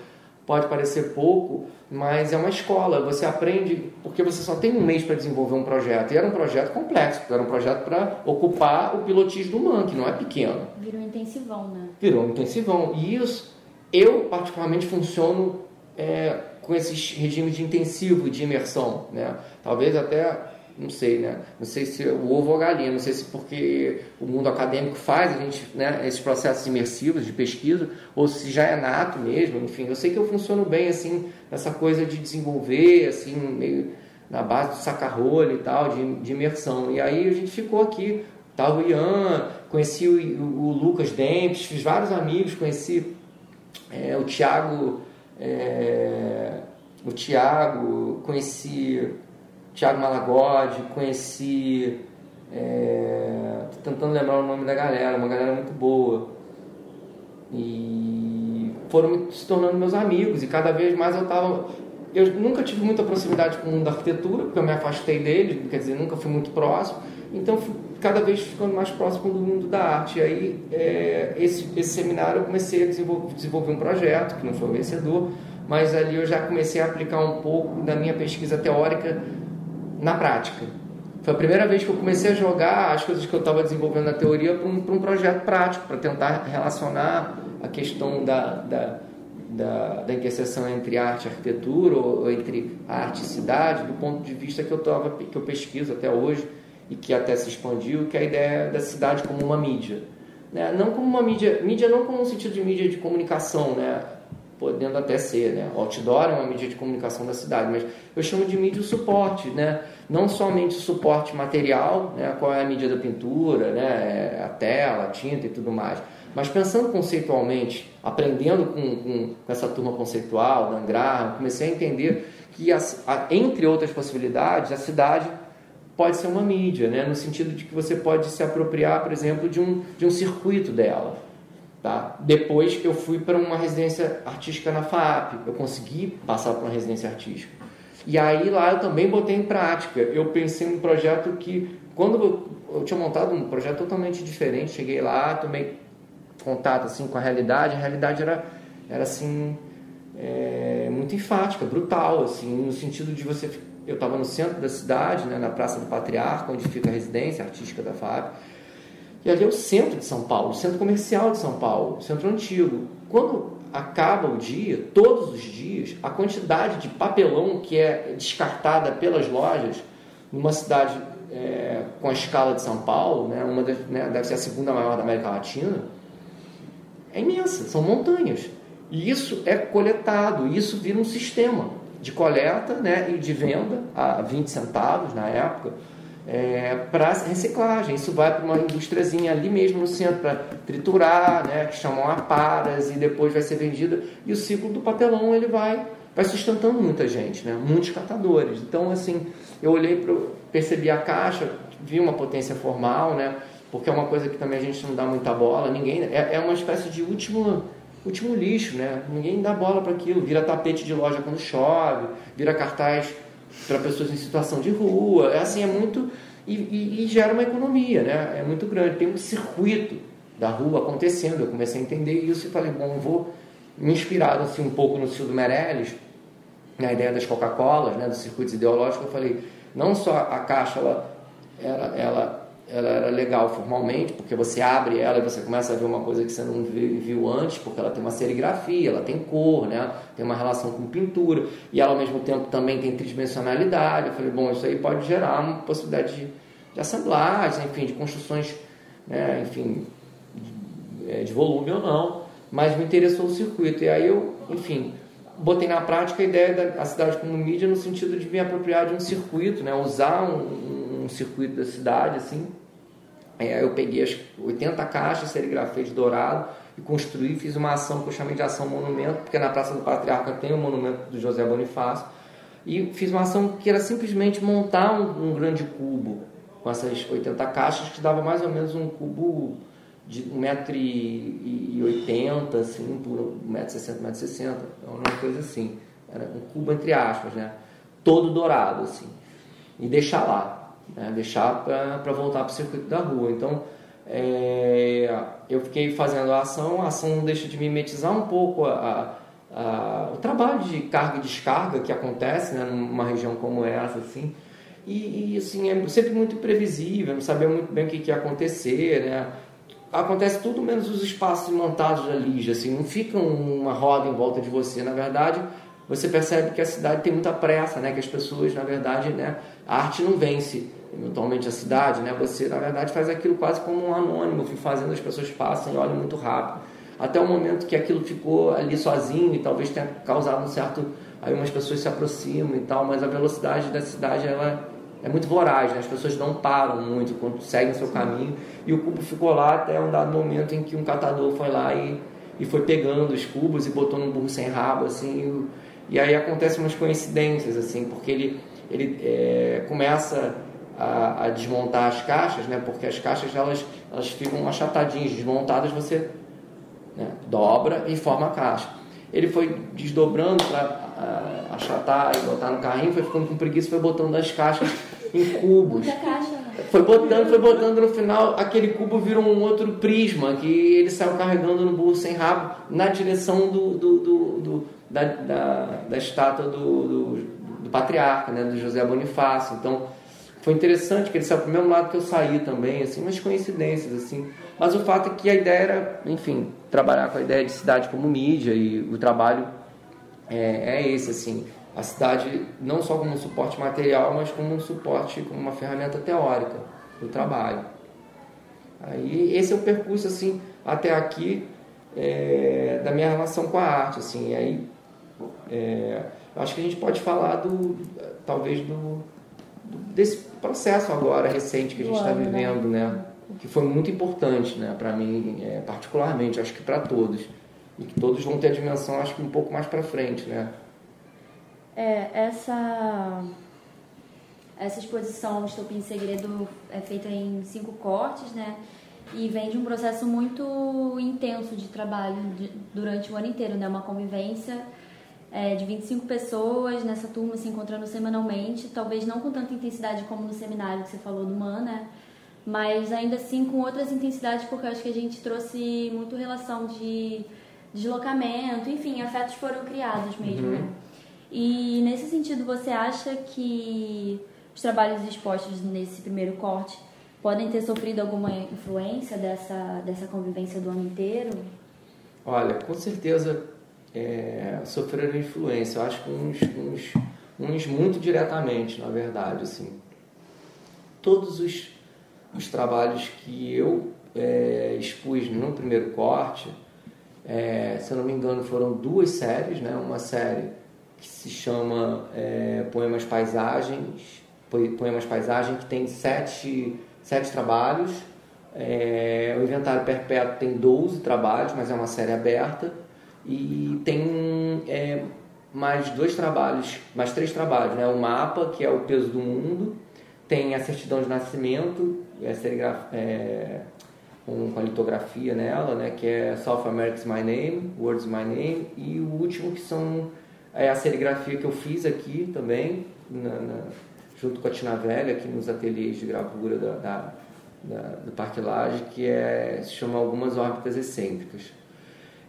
pode parecer pouco, mas é uma escola. Você aprende porque você só tem um mês para desenvolver um projeto. E era um projeto complexo, era um projeto para ocupar o pilotismo do MAN, que não é pequeno. Virou um intensivão, né? Virou um intensivão. E isso, eu particularmente funciono é, com esses regimes de intensivo, de imersão. Né? Talvez até não sei, né? Não sei se o ovo ou a galinha, não sei se porque o mundo acadêmico faz a gente, né, esses processos imersivos de pesquisa, ou se já é nato mesmo, enfim. Eu sei que eu funciono bem, assim, nessa coisa de desenvolver, assim, meio na base do saca-rolha e tal, de, de, imersão. E aí a gente ficou aqui, tava o Ian, conheci o, o, o Lucas Dempes, fiz vários amigos, conheci é, o Tiago, é, o Tiago, conheci Tiago Malagode, conheci. É, tô tentando lembrar o nome da galera, uma galera muito boa. E foram se tornando meus amigos, e cada vez mais eu estava. Eu nunca tive muita proximidade com o mundo da arquitetura, porque eu me afastei dele, quer dizer, nunca fui muito próximo, então fui cada vez ficando mais próximo do mundo da arte. E aí, é, esse, esse seminário, eu comecei a desenvolver, desenvolver um projeto, que não foi vencedor, mas ali eu já comecei a aplicar um pouco da minha pesquisa teórica na prática. Foi a primeira vez que eu comecei a jogar as coisas que eu estava desenvolvendo na teoria para um, um, projeto prático, para tentar relacionar a questão da, da, da, da, interseção entre arte e arquitetura, ou, entre arte e cidade, do ponto de vista que eu, tava, que eu pesquiso até hoje e que até se expandiu, que é a ideia da cidade como uma mídia. Né? Não como uma mídia, mídia não como um sentido de mídia de comunicação, né? Podendo até ser, né? O outdoor é uma mídia de comunicação da cidade, mas eu chamo de mídia o suporte, né? Não somente o suporte material, né? Qual é a mídia da pintura, né? É a tela, a tinta e tudo mais. Mas pensando conceitualmente, aprendendo com, com, com essa turma conceitual, da Graham, comecei a entender que, a, entre outras possibilidades, a cidade pode ser uma mídia, né? no sentido de que você pode se apropriar, por exemplo, de um, de um circuito dela. Tá? Depois eu fui para uma residência artística na FAP, eu consegui passar para uma residência artística. E aí lá eu também botei em prática. Eu pensei num projeto que, quando eu, eu tinha montado um projeto totalmente diferente, cheguei lá, tomei contato assim com a realidade, a realidade era, era assim é, muito enfática, brutal, assim, no sentido de você eu estava no centro da cidade, né, na Praça do Patriarca, onde fica a residência artística da FAP. E ali é o centro de São Paulo, o centro comercial de São Paulo, o centro antigo. Quando acaba o dia, todos os dias, a quantidade de papelão que é descartada pelas lojas numa cidade é, com a escala de São Paulo, né, uma das, né, deve ser a segunda maior da América Latina, é imensa, são montanhas. E isso é coletado, isso vira um sistema de coleta né, e de venda a 20 centavos na época é, para reciclagem. Isso vai para uma indústriazinha ali mesmo no centro para triturar, né, que chamam aparas, e depois vai ser vendida. E o ciclo do papelão ele vai, vai sustentando muita gente, né, muitos catadores. Então, assim, eu olhei, pro, percebi a caixa, vi uma potência formal, né, porque é uma coisa que também a gente não dá muita bola. Ninguém é, é uma espécie de último último lixo, né? Ninguém dá bola para aquilo. Vira tapete de loja quando chove, vira cartaz para pessoas em situação de rua. É assim, é muito. E, e, e, gera uma economia, né? É muito grande. Tem um circuito da rua acontecendo. Eu comecei a entender isso e falei, bom, vou me inspirar assim, um pouco no Silvio Meirelles, na ideia das Coca-Colas, né? dos circuitos ideológicos. Eu falei, não só a caixa ela, ela, ela ela era legal formalmente, porque você abre ela e você começa a ver uma coisa que você não viu antes, porque ela tem uma serigrafia, ela tem cor, né? tem uma relação com pintura, e ela ao mesmo tempo também tem tridimensionalidade. Eu falei, bom, isso aí pode gerar uma possibilidade de, de assemblagem, enfim, de construções, né? enfim, de, é, de volume ou não, mas me interessou o circuito. E aí eu, enfim, botei na prática a ideia da cidade como mídia no sentido de me apropriar de um circuito, né? usar um um circuito da cidade, assim. É, eu peguei as 80 caixas, serigrafei de dourado e construí, fiz uma ação que eu chamei de ação monumento, porque na Praça do Patriarca tem o monumento do José Bonifácio, e fiz uma ação que era simplesmente montar um, um grande cubo com essas 80 caixas, que dava mais ou menos um cubo de 1,80m, assim, por 1,60m, 1,60m, uma coisa assim. Era um cubo entre aspas, né? Todo dourado, assim. E deixar lá né? deixar para voltar para o circuito da rua. Então, é, eu fiquei fazendo a ação, a ação deixa de mimetizar um pouco a, a, o trabalho de carga e descarga que acontece né, numa região como essa, assim, e, e assim, é sempre muito imprevisível, não sabia muito bem o que, que ia acontecer, né? acontece tudo menos os espaços montados Lígia, assim, não fica uma roda em volta de você, na verdade, você percebe que a cidade tem muita pressa, né? Que as pessoas, na verdade, né? A arte não vence eventualmente a cidade, né? Você, na verdade, faz aquilo quase como um anônimo, fazendo as pessoas passem e olham muito rápido. Até o momento que aquilo ficou ali sozinho e talvez tenha causado um certo... Aí umas pessoas se aproximam e tal, mas a velocidade da cidade, ela é muito voraz, né? As pessoas não param muito seguem o seu caminho. E o cubo ficou lá até um dado momento em que um catador foi lá e, e foi pegando os cubos e botou num burro sem rabo, assim... E, e aí acontecem umas coincidências, assim, porque ele ele é, começa a, a, desmontar as caixas, né? Porque as caixas elas, elas ficam achatadinhas, desmontadas você né, dobra e forma a caixa. Ele foi desdobrando para achatar e botar no carrinho, foi ficando com preguiça, foi botando as caixas em cubos. Né? Foi botando, foi botando no final, aquele cubo virou um outro prisma que ele saiu carregando no burro sem rabo na direção do, do, do, do da, da, da, estátua do, do, do, patriarca, né, do José Bonifácio. Então foi interessante que ele saiu para o mesmo lado que eu saí também, assim, umas coincidências assim. Mas o fato é que a ideia era, enfim, trabalhar com a ideia de cidade como mídia e o trabalho é, é esse assim a cidade não só como um suporte material, mas como um suporte, como uma ferramenta teórica do trabalho. Aí esse é o percurso assim até aqui é, da minha relação com a arte, assim. E aí é, acho que a gente pode falar do talvez do desse processo agora recente que a gente está né? vivendo, né? Que foi muito importante, né? Para mim, é, particularmente, acho que para todos e que todos vão ter a dimensão, acho que um pouco mais para frente, né? É, essa, essa exposição Estopim Segredo é feita em cinco cortes, né? E vem de um processo muito intenso de trabalho de, durante o ano inteiro, né? Uma convivência é, de 25 pessoas nessa turma se encontrando semanalmente, talvez não com tanta intensidade como no seminário que você falou do MAN, né? Mas ainda assim com outras intensidades, porque eu acho que a gente trouxe muito relação de deslocamento, enfim, afetos foram criados mesmo, uhum. né? E nesse sentido, você acha que os trabalhos expostos nesse primeiro corte podem ter sofrido alguma influência dessa, dessa convivência do ano inteiro? Olha, com certeza é, sofreram influência. Eu acho que uns, uns, uns muito diretamente, na verdade. Assim. Todos os, os trabalhos que eu é, expus no primeiro corte, é, se eu não me engano, foram duas séries, né? Uma série que se chama é, Poemas Paisagens, Poemas Paisagem, que tem sete, sete trabalhos. É, o Inventário Perpétuo tem 12 trabalhos, mas é uma série aberta. E tem é, mais dois trabalhos, mais três trabalhos, né? O Mapa, que é o peso do mundo, tem a certidão de nascimento, é, é, com, com a litografia nela, né? Que é South America's My Name, Words My Name, e o último que são é a serigrafia que eu fiz aqui também, na, na, junto com a Tina Velha, aqui nos ateliês de gravura da, da, da, do Parque Laje, que é, se chama Algumas Órbitas Excêntricas.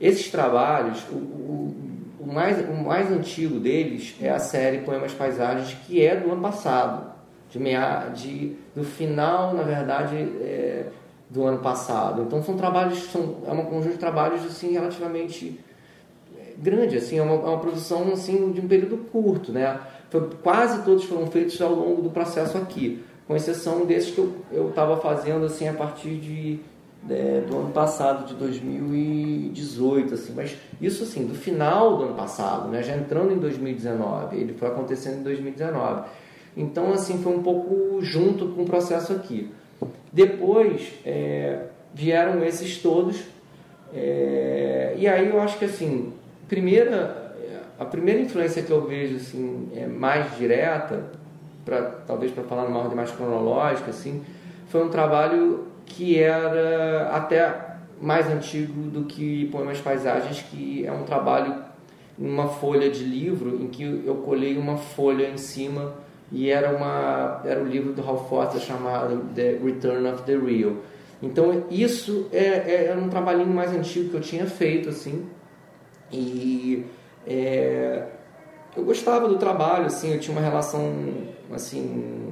Esses trabalhos, o, o, o, mais, o mais antigo deles é a série Poemas Paisagens, que é do ano passado, de, meia, de do final, na verdade, é, do ano passado. Então são trabalhos, são, é um conjunto de trabalhos assim relativamente grande, assim, é uma, é uma produção assim, de um período curto, né? Foi, quase todos foram feitos ao longo do processo aqui, com exceção desses que eu estava fazendo assim a partir de, é, do ano passado, de 2018, assim, mas isso assim, do final do ano passado, né? Já entrando em 2019, ele foi acontecendo em 2019. Então, assim, foi um pouco junto com o processo aqui. Depois é, vieram esses todos, é, e aí eu acho que assim, primeira, a primeira influência que eu vejo assim, é mais direta, pra, talvez para falar numa ordem mais cronológica, assim, foi um trabalho que era até mais antigo do que Poemas Paisagens, que é um trabalho uma folha de livro em que eu colei uma folha em cima e era uma era o um livro do Ralph Foster chamado The Return of the Real. Então isso é, é, era um trabalhinho mais antigo que eu tinha feito assim e é, eu gostava do trabalho, assim, eu tinha uma relação assim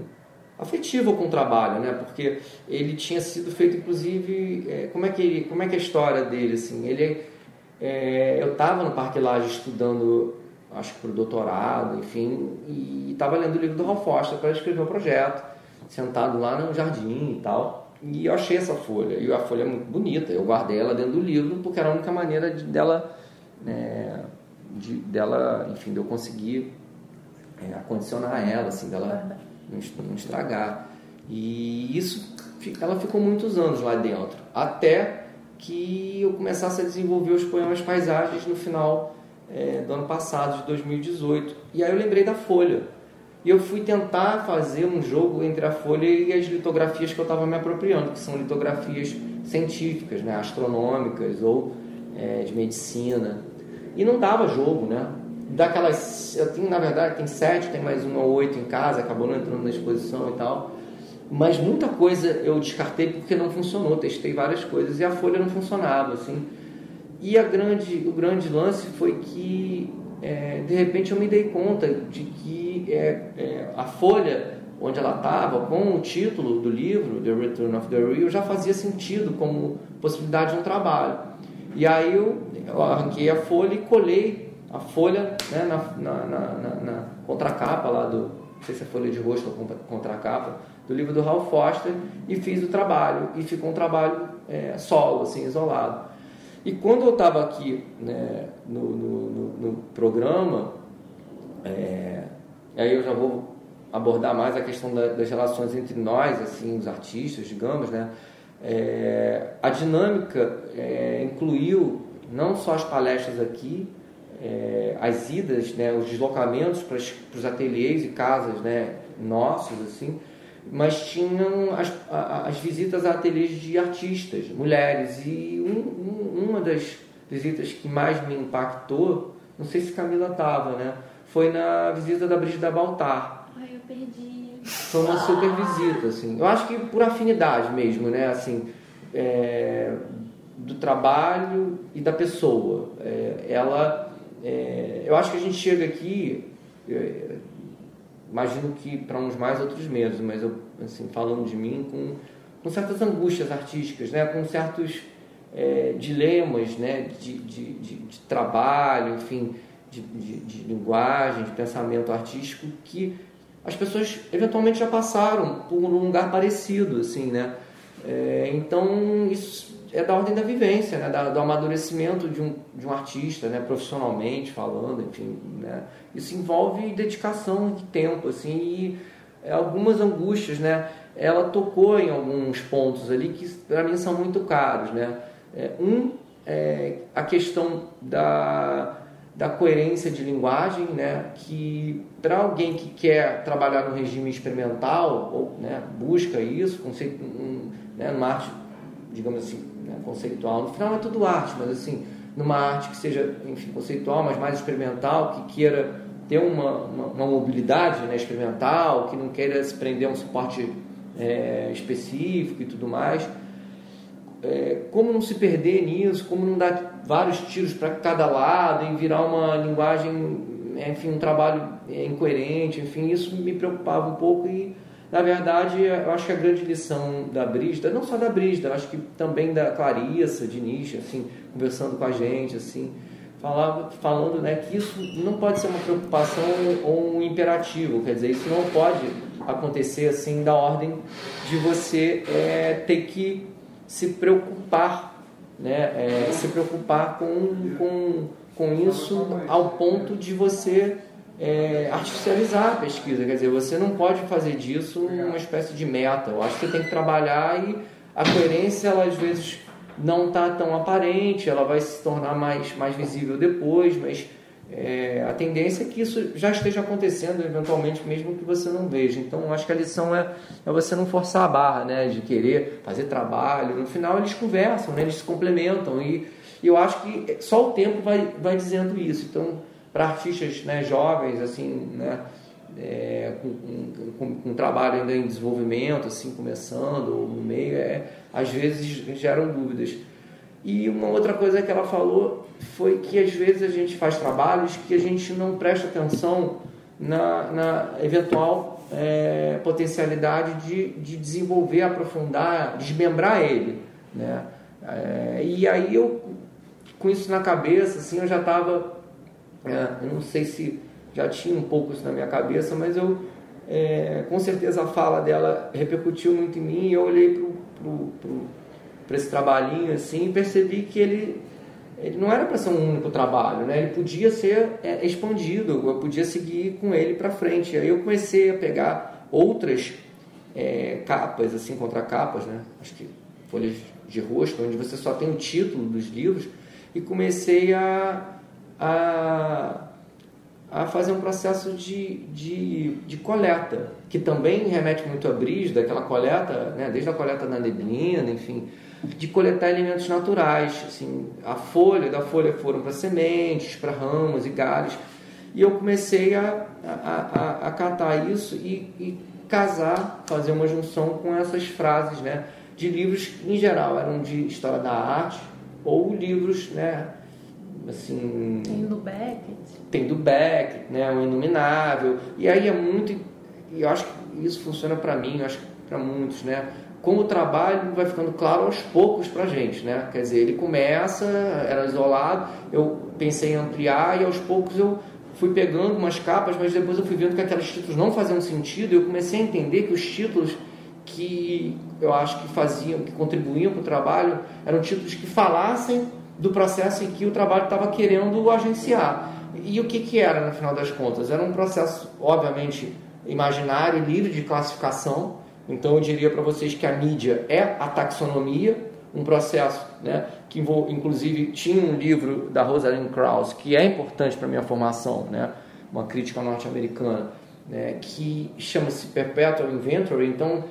afetiva com o trabalho, né? Porque ele tinha sido feito, inclusive, é, como é que como é que é a história dele, assim? Ele, é, eu estava no Parque Laje estudando, acho que para o doutorado, enfim, e estava lendo o livro do Ralph Foster para escrever o projeto, sentado lá no jardim e tal. E eu achei essa folha, e a folha é muito bonita, eu guardei ela dentro do livro porque era a única maneira de, dela é, de, dela, enfim, de eu conseguir é, acondicionar ela, assim, dela não, estragar. E isso, ela ficou muitos anos lá dentro, até que eu começasse a desenvolver os poemas paisagens no final é, do ano passado, de 2018. E aí eu lembrei da Folha. e eu fui tentar fazer um jogo entre a folha e as litografias que eu estava me apropriando, que são litografias científicas, né, astronômicas ou é, de medicina. E não dava jogo, né? Daquelas, eu tenho na verdade tem sete, tem mais uma ou oito em casa, acabou não entrando na exposição e tal. Mas muita coisa eu descartei porque não funcionou. Testei várias coisas e a folha não funcionava, assim. E a grande, o grande lance foi que é, de repente eu me dei conta de que é, é, a folha onde ela estava, com o título do livro, The Return of the Real, já fazia sentido como possibilidade de um trabalho. E aí eu, eu arranquei a folha e colei a folha né, na, na, na, na, contracapa lá do, não sei se é folha de rosto ou contracapa, do livro do Ralph Foster e fiz o trabalho. E ficou um trabalho é, solo, assim, isolado. E quando eu estava aqui né, no, no, no, no, programa, é, aí eu já vou abordar mais a questão da, das relações entre nós, assim, os artistas, digamos, né? É, a dinâmica é, incluiu não só as palestras aqui, é, as idas, né, os deslocamentos para os ateliês e casas né, nossos, assim, mas tinham as, as visitas a ateliês de artistas, mulheres. E um, um, uma das visitas que mais me impactou, não sei se Camila estava, né? Foi na visita da Brigida Baltar. Ai, eu perdi. Foi uma super visita, assim. Eu acho que por afinidade mesmo, né? Assim, é, do trabalho e da pessoa. É, ela, é, eu acho que a gente chega aqui, é, imagino que para uns mais, outros menos, mas eu, assim, falando de mim, com, com certas angústias artísticas, né? com certos é, dilemas né? De, de, de, de, trabalho, enfim, de, de, linguagem, de pensamento artístico, que as pessoas eventualmente já passaram por um lugar parecido, assim, né? É, então, isso é da ordem da vivência, né? Da, do amadurecimento de um, de um artista, né? profissionalmente falando, enfim, né? Isso envolve dedicação de tempo, assim, e algumas angústias, né? Ela tocou em alguns pontos ali que para mim são muito caros, né? É, um é a questão da, da coerência de linguagem, né? Que para alguém que quer trabalhar no regime experimental ou né, busca isso, conceito, um, né, numa arte, digamos assim, né, conceitual. No final é tudo arte, mas assim, numa arte que seja, enfim, conceitual, mas mais experimental, que queira ter uma, uma, uma mobilidade né, experimental, que não queira se prender a um suporte é, específico e tudo mais. É, como não se perder nisso, como não dar vários tiros para cada lado e virar uma linguagem, enfim, um trabalho é, incoerente, enfim, isso me preocupava um pouco e na verdade, eu acho que a grande lição da Brígida, não só da Brígida, acho que também da Clarissa, de Nietzsche, assim, conversando com a gente, assim, falava, falando né, que isso não pode ser uma preocupação ou um imperativo, quer dizer, isso não pode acontecer assim da ordem de você é, ter que se preocupar, né, é, se preocupar com, com, com isso ao ponto de você é, artificializar a pesquisa. Quer dizer, você não pode fazer disso uma espécie de meta. Eu acho que você tem que trabalhar e a coerência, ela às vezes não está tão aparente, ela vai se tornar mais, mais visível depois, mas é, a tendência é que isso já esteja acontecendo eventualmente, mesmo que você não veja. Então, acho que a lição é, é você não forçar a barra, né, de querer fazer trabalho. No final, eles conversam, né, eles se complementam e, e eu acho que só o tempo vai, vai dizendo isso. Então, para artistas né, jovens, assim, né, é, com, com, com, trabalho ainda em desenvolvimento, assim, começando, ou no meio, é, às vezes geram dúvidas. E uma outra coisa que ela falou foi que às vezes a gente faz trabalhos que a gente não presta atenção na, na eventual é, potencialidade de, de desenvolver, aprofundar, desmembrar ele. Né? É, e aí eu, com isso na cabeça, assim, eu já estava é, eu não sei se já tinha um pouco isso na minha cabeça, mas eu é, com certeza a fala dela repercutiu muito em mim e eu olhei para esse trabalhinho assim e percebi que ele, ele não era para ser um único trabalho, né? ele podia ser é, expandido, eu podia seguir com ele para frente. Aí eu comecei a pegar outras é, capas, assim, contracapas, né? acho que folhas de rosto, onde você só tem o título dos livros, e comecei a a, a fazer um processo de, de, de coleta, que também remete muito a Brígida, aquela coleta, né, desde a coleta da neblina, enfim, de coletar elementos naturais. Assim, a folha, da folha foram para sementes, para ramos e galhos. E eu comecei a, a, a, a catar isso e, e, casar, fazer uma junção com essas frases né, de livros que, em geral, eram de história da arte ou livros né, assim... Tem do Beckett. Tem do Beckett, né, o Inominável. E aí é muito... E eu acho que isso funciona para mim, eu acho que para muitos, né? Como o trabalho vai ficando claro aos poucos para gente, né? Quer dizer, ele começa, era isolado, eu pensei em ampliar e aos poucos eu fui pegando umas capas, mas depois eu fui vendo que aqueles títulos não faziam sentido e eu comecei a entender que os títulos que eu acho que faziam, que contribuíam para o trabalho, eram títulos que falassem do processo em que o trabalho estava querendo agenciar. E o que, que era, no final das contas? Era um processo, obviamente, imaginário, livre de classificação. Então, eu diria para vocês que a mídia é a taxonomia, um processo né, que, inclusive, tinha um livro da Rosalind Krauss, que é importante para minha formação, né, uma crítica norte-americana, né, que chama-se Perpetual Inventory. Então,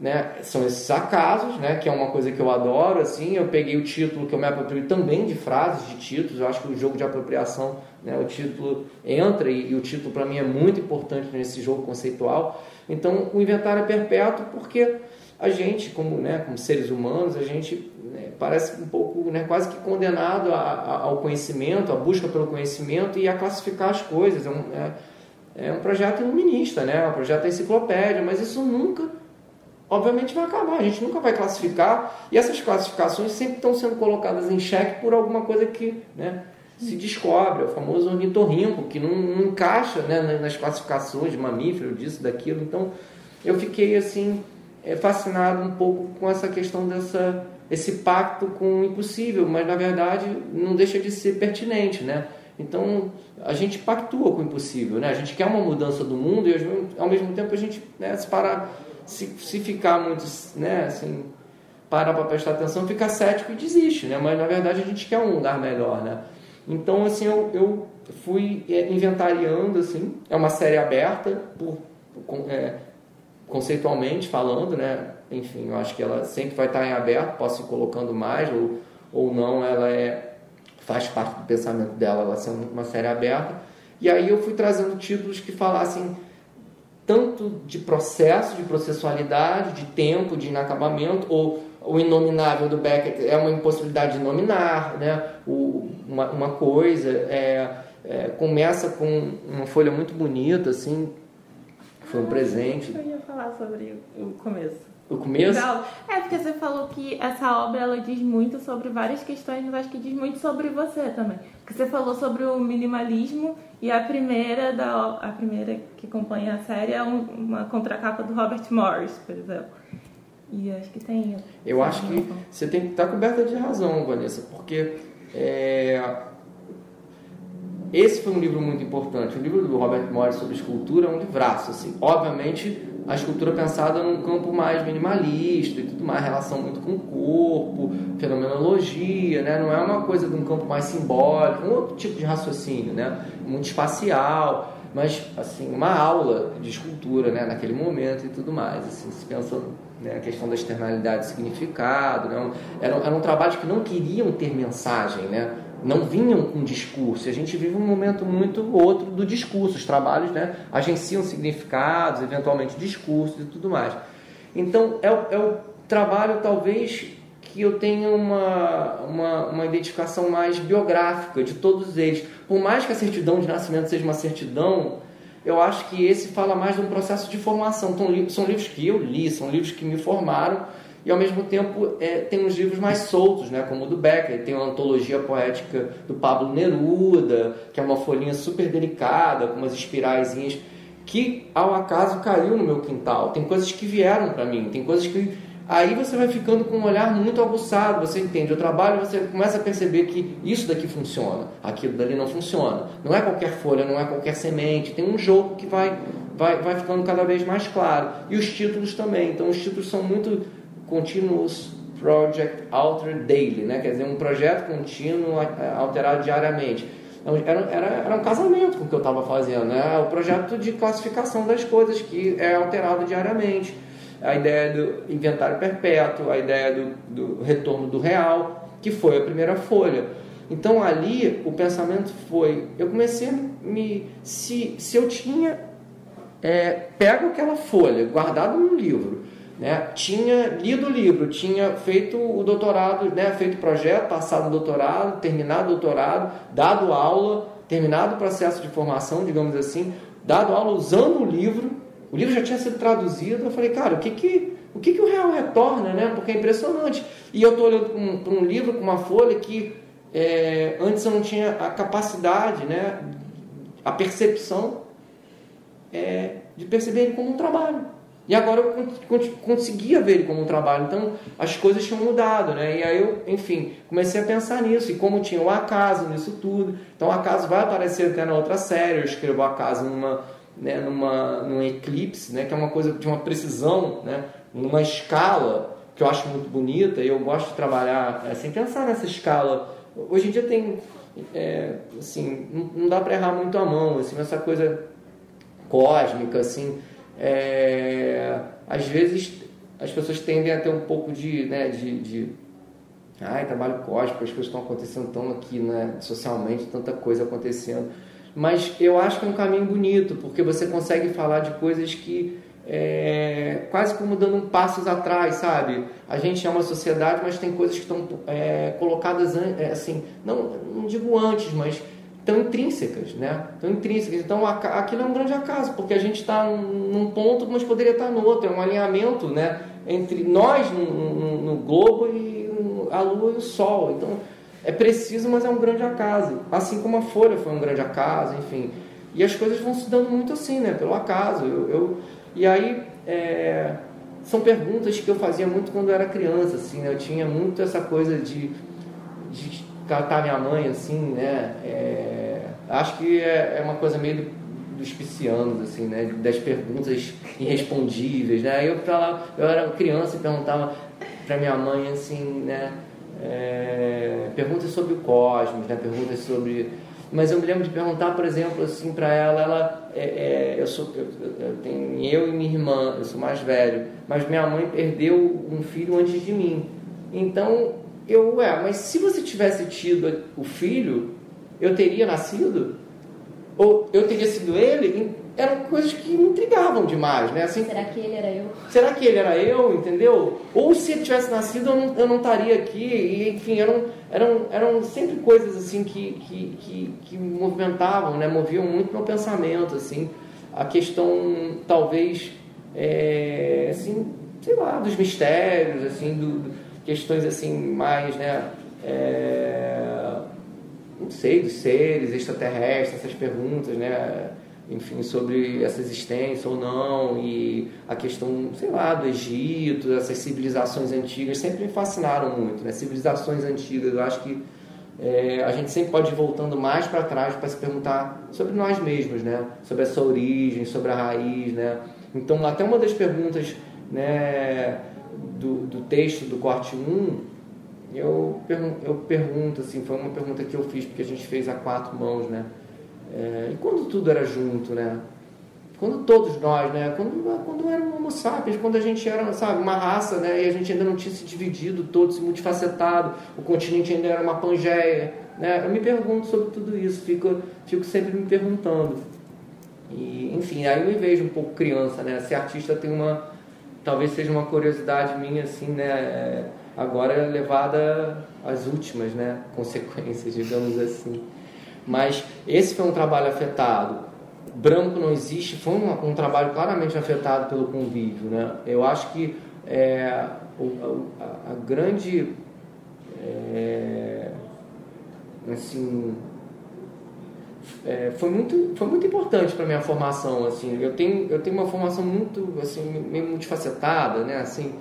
né, são esses acasos, né, que é uma coisa que eu adoro, assim, eu peguei o título que eu me aproprio também de frases, de títulos, eu acho que o jogo de apropriação, né, o título entra e, e o título para mim é muito importante nesse jogo conceitual, então o inventário é perpétuo porque a gente, como, né, como seres humanos, a gente né, parece um pouco, né, quase que condenado a, a, ao conhecimento, à busca pelo conhecimento e a classificar as coisas, é um, é, é um projeto iluminista, né, é um projeto enciclopédia, mas isso nunca obviamente vai acabar. A gente nunca vai classificar e essas classificações sempre estão sendo colocadas em xeque por alguma coisa que né, se descobre, é o famoso ornitorrinco, que não, não encaixa né, nas classificações de mamífero, disso, daquilo. Então eu fiquei assim é, fascinado um pouco com essa questão dessa esse pacto com o impossível, mas na verdade não deixa de ser pertinente, né? Então a gente pactua com o impossível, né? A gente quer uma mudança do mundo e ao mesmo tempo a gente né, se parar se, se ficar muito, né, assim, parar para prestar atenção, fica cético e desiste, né? Mas na verdade a gente quer um lugar melhor, né? Então, assim, eu, eu fui é, inventariando, assim, é uma série aberta, por, é, conceitualmente falando, né? Enfim, eu acho que ela sempre vai estar em aberto, posso ir colocando mais ou, ou não, ela é, faz parte do pensamento dela, ela ser uma série aberta. E aí eu fui trazendo títulos que falassem tanto de processo, de processualidade, de tempo, de inacabamento, ou o inominável do Beckett é uma impossibilidade de nominar, né? O, uma, uma coisa, é, é, começa com uma folha muito bonita, assim, foi um presente. Eu ia falar sobre o começo. O começo? É, porque você falou que essa obra ela diz muito sobre várias questões, mas acho que diz muito sobre você também. Porque você falou sobre o minimalismo e a primeira da a primeira que acompanha a série é um, uma contracapa do Robert Morris, por exemplo. E acho que tem. Eu acho que você tem que estar coberta de razão, Vanessa, porque é, esse foi um livro muito importante. O livro do Robert Morris sobre escultura é um livraço, assim. Obviamente a escultura pensada num campo mais minimalista e tudo mais, relação muito com o corpo, fenomenologia, né? Não é uma coisa de um campo mais simbólico, um outro tipo de raciocínio, né? Muito espacial, mas assim uma aula de escultura, né? Naquele momento e tudo mais, assim, se pensa né, a questão da externalidade, significado, né? Era, era um trabalho que não queriam ter mensagem, né? Não vinham com discurso. A gente vive um momento muito outro do discurso. Os trabalhos né, agenciam significados, eventualmente discursos e tudo mais. Então, é, é o trabalho, talvez, que eu tenha uma, uma, uma, identificação mais biográfica de todos eles. Por mais que a certidão de nascimento seja uma certidão, eu acho que esse fala mais de um processo de formação. Então, são livros que eu li, são livros que me formaram e ao mesmo tempo é, tem uns livros mais soltos, né, como o do Becker, tem uma antologia poética do Pablo Neruda, que é uma folhinha super delicada, com umas espiraizinhas, que ao acaso caiu no meu quintal. Tem coisas que vieram para mim, tem coisas que aí você vai ficando com um olhar muito aguçado, você entende o trabalho, você começa a perceber que isso daqui funciona, aquilo dali não funciona. Não é qualquer folha, não é qualquer semente, tem um jogo que vai vai, vai ficando cada vez mais claro. E os títulos também. Então os títulos são muito Continuous Project Alter Daily, né? quer dizer, um projeto contínuo alterado diariamente. Era, era, era um casamento com o que eu estava fazendo, né? o projeto de classificação das coisas que é alterado diariamente. A ideia do inventário perpétuo, a ideia do, do retorno do real, que foi a primeira folha. Então ali o pensamento foi, eu comecei a me. Se, se eu tinha é, pego aquela folha, guardado no livro, né, tinha lido o livro, tinha feito o doutorado, né, feito o projeto, passado o doutorado, terminado o doutorado, dado aula, terminado o processo de formação, digamos assim, dado aula usando o livro, o livro já tinha sido traduzido, eu falei, cara, o que que, o, que, que o real retorna, né? Porque é impressionante. E eu estou olhando para um, um, livro com uma folha que é, antes eu não tinha a capacidade, né, a percepção é, de perceber ele como um trabalho. E agora eu conseguia ver ele como um trabalho. Então as coisas tinham mudado, né? E aí eu, enfim, comecei a pensar nisso. E como tinha o acaso nisso tudo. Então o acaso vai aparecer até na outra série. Eu escrevo o acaso numa, né, numa, num eclipse, né? Que é uma coisa de uma precisão, né? Numa escala que eu acho muito bonita. E eu gosto de trabalhar, assim, pensar nessa escala. Hoje em dia tem, é, assim, não dá para errar muito a mão, assim, essa coisa cósmica, assim é, às vezes as pessoas tendem a ter um pouco de, né, de, de ai, trabalho cósmico, as coisas estão acontecendo tão aqui, né, socialmente, tanta coisa acontecendo. Mas eu acho que é um caminho bonito, porque você consegue falar de coisas que é, quase como dando passos atrás, sabe? A gente é uma sociedade, mas tem coisas que estão é, colocadas é, assim, não, não digo antes, mas intrínsecas, né? Tão intrínsecas. Então aquilo é um grande acaso, porque a gente está num ponto, mas poderia estar no outro. É um alinhamento, né? Entre nós no, no, no globo e a lua e o sol. Então é preciso, mas é um grande acaso. Assim como a folha foi um grande acaso, enfim. E as coisas vão se dando muito assim, né? Pelo acaso. Eu, eu e aí é, são perguntas que eu fazia muito quando eu era criança, assim. Né? Eu tinha muito essa coisa de, de tratar minha mãe assim, né? É, acho que é, é, uma coisa meio dos piscianos, assim, né? Das perguntas irrespondíveis, né? Eu, lá, eu era criança e perguntava para minha mãe, assim, né? É, perguntas sobre o cosmos, né? Perguntas sobre... Mas eu me lembro de perguntar, por exemplo, assim, para ela, ela é, é, eu sou, eu, eu, tenho eu e minha irmã, eu sou mais velho, mas minha mãe perdeu um filho antes de mim. Então eu, ué, mas se você tivesse tido o filho, eu teria nascido? Ou eu teria sido ele? Eram coisas que me intrigavam demais, né? Assim, será que ele era eu? Será que ele era eu, entendeu? Ou se ele tivesse nascido, eu não, eu não estaria aqui. E, enfim, eram, eram, eram sempre coisas assim que, que, que, que movimentavam, né? Moviam muito meu pensamento, assim. A questão, talvez, é, assim, sei lá, dos mistérios, assim, do questões assim mais, né, é, não sei, dos seres extraterrestres, essas perguntas, né, enfim, sobre essa existência ou não, e a questão, sei lá, do Egito, essas civilizações antigas sempre me fascinaram muito, né, civilizações antigas, eu acho que é, a gente sempre pode ir voltando mais para trás para se perguntar sobre nós mesmos, né, sobre essa origem, sobre a raiz, né, então até uma das perguntas, né, do, do texto do corte 1, eu, eu pergunto, assim, foi uma pergunta que eu fiz, porque a gente fez a quatro mãos, né? É, e quando tudo era junto, né? Quando todos nós, né? Quando, quando era um homo sapiens, quando a gente era, sabe, uma raça, né? E a gente ainda não tinha se dividido todo, se multifacetado, o continente ainda era uma pangeia, né? Eu me pergunto sobre tudo isso, fico, fico sempre me perguntando. E, enfim, aí eu me vejo um pouco criança, né? Ser artista tem uma talvez seja uma curiosidade minha, assim, né? É, agora levada às últimas, né? Consequências, digamos assim. Mas esse foi um trabalho afetado. Branco não existe, foi um, um trabalho claramente afetado pelo convívio, né? Eu acho que é, a, a, grande é, assim é, foi muito foi muito importante para minha formação assim eu tenho eu tenho uma formação muito assim meio multifacetada né assim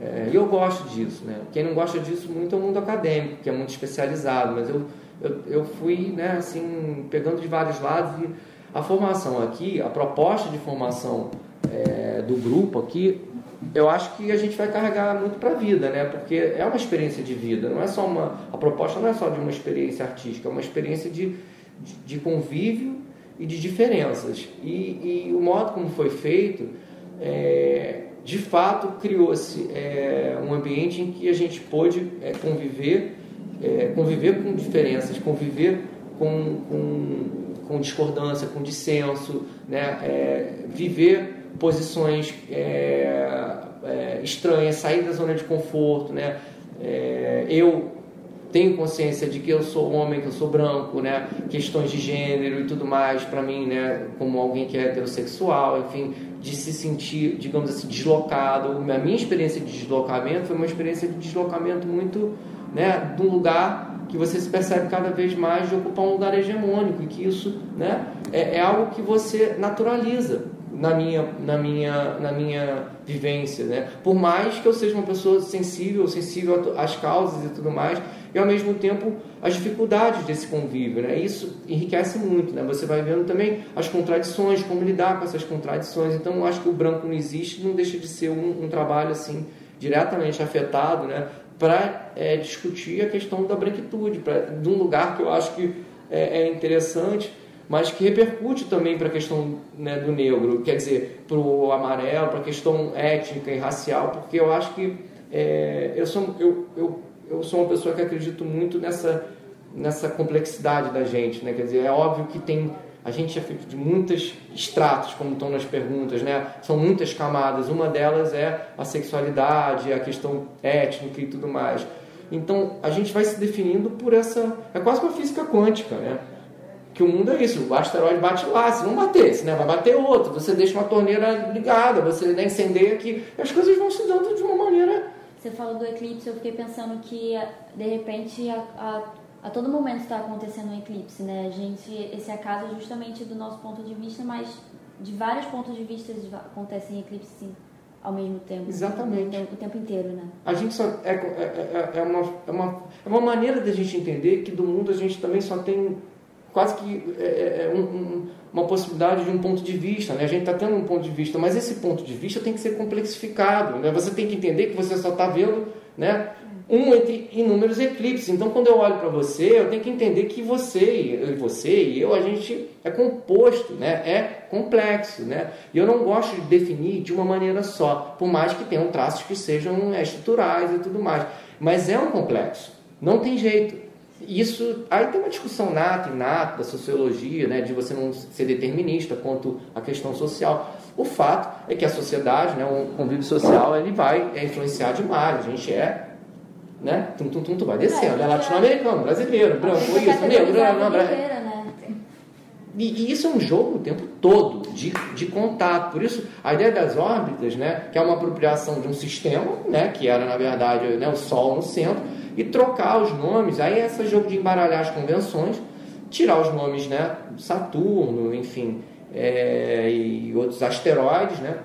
é, e eu gosto disso né quem não gosta disso muito é o mundo acadêmico que é muito especializado mas eu eu, eu fui né assim pegando de vários lados e a formação aqui a proposta de formação é, do grupo aqui eu acho que a gente vai carregar muito para a vida, né? Porque é uma experiência de vida, não é só uma a proposta não é só de uma experiência artística, é uma experiência de de convívio e de diferenças. E, e o modo como foi feito, é, de fato, criou-se é, um ambiente em que a gente pôde é, conviver, é, conviver com diferenças, conviver com, com, com discordância, com dissenso, né? É, viver posições é, estranhas, sair da zona de conforto. Né? eu tenho consciência de que eu sou homem, que eu sou branco, né? Questões de gênero e tudo mais, para mim, né? Como alguém que é heterossexual, enfim, de se sentir, digamos assim, deslocado. A minha experiência de deslocamento foi uma experiência de deslocamento muito, né? De um lugar que você se percebe cada vez mais de ocupar um lugar hegemônico e que isso, né? É, é algo que você naturaliza na minha, na minha, na minha vivência, né? Por mais que eu seja uma pessoa sensível, sensível às causas e tudo mais, e ao mesmo tempo as dificuldades desse convívio, né? Isso enriquece muito, né? Você vai vendo também as contradições, como lidar com essas contradições. Então, eu acho que o branco não existe, não deixa de ser um, um trabalho assim diretamente afetado, né? Para é, discutir a questão da branquitude, para de um lugar que eu acho que é, é interessante mas que repercute também para a questão né, do negro, quer dizer, para o amarelo, para a questão étnica e racial, porque eu acho que é, eu, sou, eu, eu, eu sou uma pessoa que acredito muito nessa, nessa complexidade da gente, né? quer dizer, é óbvio que tem a gente é feito de muitos estratos, como estão nas perguntas, né? São muitas camadas. Uma delas é a sexualidade, a questão étnica e tudo mais. Então, a gente vai se definindo por essa... É quase uma física quântica, né? que o mundo é isso, o asteroide bate lá, se não bater, né, vai bater outro, você deixa uma torneira ligada, você né, incendeia aqui, as coisas vão se dando de uma maneira... Você falou do eclipse, eu fiquei pensando que, de repente, a, a, a todo momento está acontecendo um eclipse, né, a gente, esse acaso é justamente do nosso ponto de vista, mas de vários pontos de vista acontecem eclipses, sim ao mesmo tempo. Exatamente. O tempo, inteiro, né? A gente só é, é, é, é, uma, é, uma, é uma maneira da gente entender que do mundo a gente também só tem quase que é, é, é um, um, uma possibilidade de um ponto de vista. Né? A gente está tendo um ponto de vista, mas esse ponto de vista tem que ser complexificado. Né? Você tem que entender que você só está vendo né, um entre inúmeros eclipses. Então, quando eu olho para você, eu tenho que entender que você, você e eu, a gente é composto, né? é complexo. Né? E eu não gosto de definir de uma maneira só, por mais que tenham traços que sejam estruturais e tudo mais. Mas é um complexo. Não tem jeito isso aí tem uma discussão nata e nata da sociologia, né, de você não ser determinista quanto à questão social. O fato é que a sociedade, né, o convívio social, ele vai influenciar demais. A gente é, né, tum tum tum, tu vai descendo, é, é latino-americano, brasileiro, branco, isso, negro, não, né? E, e, isso é um jogo o tempo todo de, de contato. Por isso, a ideia das órbitas, né, que é uma apropriação de um sistema, né, que era na verdade né, o Sol no centro, e trocar os nomes. Aí esse jogo de embaralhar as convenções, tirar os nomes, né? Saturno, enfim, é, e outros asteroides, né?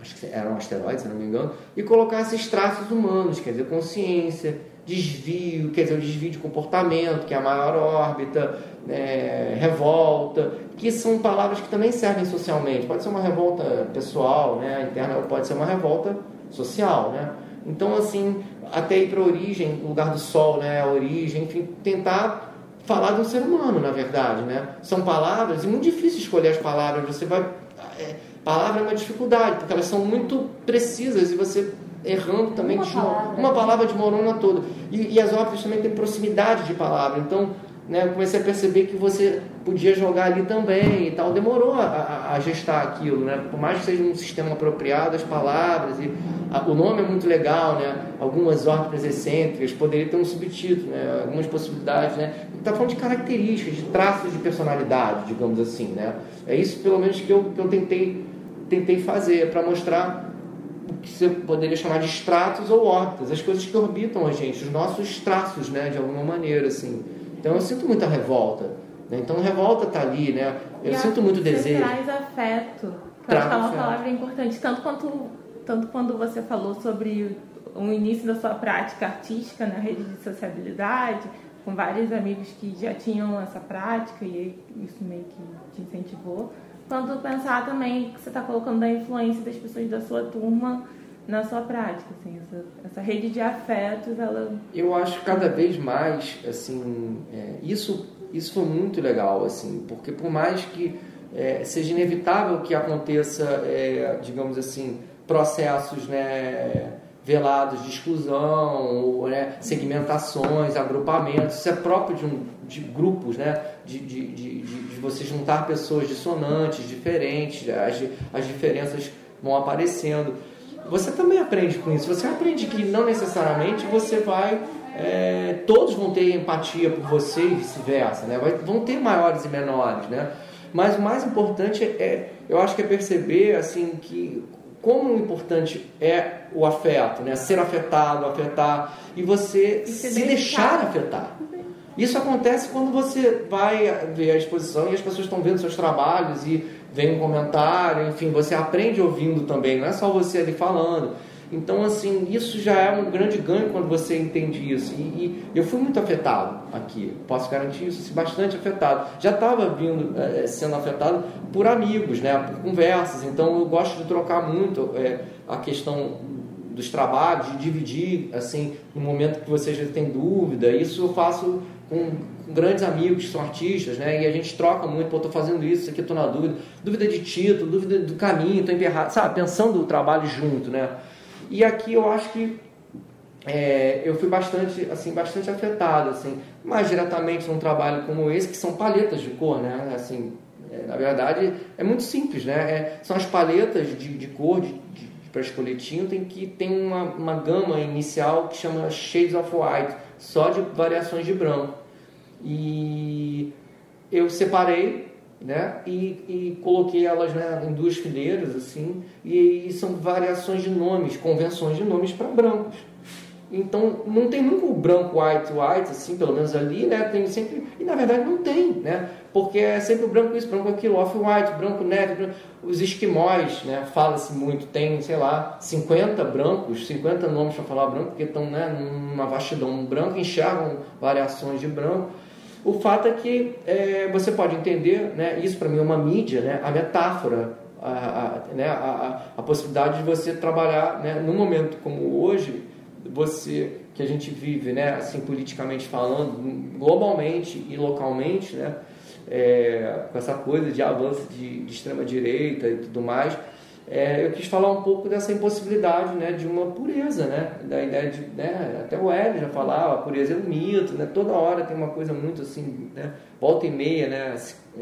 Acho que eram asteroides, se não me engano, e colocar esses traços humanos, quer dizer, consciência, desvio, quer dizer, o desvio de comportamento, que é a maior órbita, né, revolta, que são palavras que também servem socialmente. Pode ser uma revolta pessoal, né, interna, ou pode ser uma revolta social, né? Então, assim, até ir para a origem, lugar do sol, né, a origem, enfim, tentar falar de um ser humano, na verdade, né? São palavras, e muito difícil escolher as palavras, você vai... É, palavra é uma dificuldade, porque elas são muito precisas e você errando também uma palavra, uma palavra desmorona toda. E, e as óperas também têm proximidade de palavra, então né, eu comecei a perceber que você podia jogar ali também e tal. Demorou a, a, gestar aquilo, né? Por mais que seja um sistema apropriado, as palavras e a, o nome é muito legal, né? Algumas órbitas excêntricas poderia ter um subtítulo, né? Algumas possibilidades, né? Está falando de características, de traços de personalidade, digamos assim, né? É isso, pelo menos, que eu, que eu tentei, tentei fazer para mostrar o que você poderia chamar de estratos ou órbitas, as coisas que orbitam a gente, os nossos traços, né? De alguma maneira, assim. Então eu sinto muita revolta. Né? Então a revolta está ali, né? Eu e sinto muito desejo. traz afeto. Que acho que é uma palavra importante, tanto quanto, tanto quando você falou sobre o início da sua prática artística na rede de sociabilidade, com vários amigos que já tinham essa prática e isso meio que te incentivou. Quanto pensar também que você está colocando a influência das pessoas da sua turma na sua prática, assim, essa, essa rede de afetos, ela... Eu acho cada vez mais, assim, é, isso isso foi muito legal, assim, porque por mais que é, seja inevitável que aconteça, é, digamos assim, processos, né, velados de exclusão, ou, né, segmentações, agrupamentos, isso é próprio de, um, de grupos, né, de, de, de, de, você juntar pessoas dissonantes, diferentes, as, as diferenças vão aparecendo. Você também aprende com isso, você aprende que não necessariamente você vai é, todos vão ter empatia por você e vice-versa, né? Vai, vão ter maiores e menores, né? Mas o mais importante é, eu acho que é perceber assim que como importante é o afeto, né? Ser afetado, afetar e você e se, se deixar afetar. Isso acontece quando você vai ver a exposição e as pessoas estão vendo seus trabalhos e vem um comentário, enfim, você aprende ouvindo também, não é só você ali falando. Então, assim, isso já é um grande ganho quando você entende isso. E, e eu fui muito afetado aqui, posso garantir isso, bastante afetado. Já estava vindo, é, sendo afetado por amigos, né, por conversas. Então, eu gosto de trocar muito é, a questão dos trabalhos, de dividir, assim, no momento que você já tem dúvida. Isso eu faço com grandes amigos que são artistas, né? E a gente troca muito, pô, tô fazendo isso, isso aqui, tô na dúvida. Dúvida de título, dúvida do caminho, tô emperrado, sabe? Pensando o trabalho junto, né? E aqui eu acho que é, eu fui bastante, assim, bastante afetado, assim, mais diretamente num trabalho como esse, que são paletas de cor, né? Assim, é, na verdade, é muito simples, né? É, são as paletas de, de cor de, de para escolher tem que tem uma, uma gama inicial que chama Shades of White, só de variações de branco. E eu separei né? E, e coloquei elas né, em duas fileiras assim, e, e são variações de nomes, convenções de nomes para brancos. Então não tem nunca o branco white white assim, pelo menos ali, né? Tem sempre e na verdade não tem, né? Porque é sempre o branco isso, branco aquilo, off white, branco neto, branco... os esquimós, né? Fala-se muito, tem, sei lá, 50 brancos, 50 nomes para falar branco, porque estão, né, numa vastidão branco, enxergam variações de branco. O fato é que é, você pode entender, né, isso para mim é uma mídia, né, a metáfora, a, a, né, a, a, possibilidade de você trabalhar né, num momento como hoje, você que a gente vive, né, assim politicamente falando, globalmente e localmente, né, é, com essa coisa de avanço de, de extrema direita e tudo mais, é, eu quis falar um pouco dessa impossibilidade né, de uma pureza, né, da ideia de, né, até o Hélio já falava, a pureza é um mito, né, toda hora tem uma coisa muito assim, né, volta e meia, né,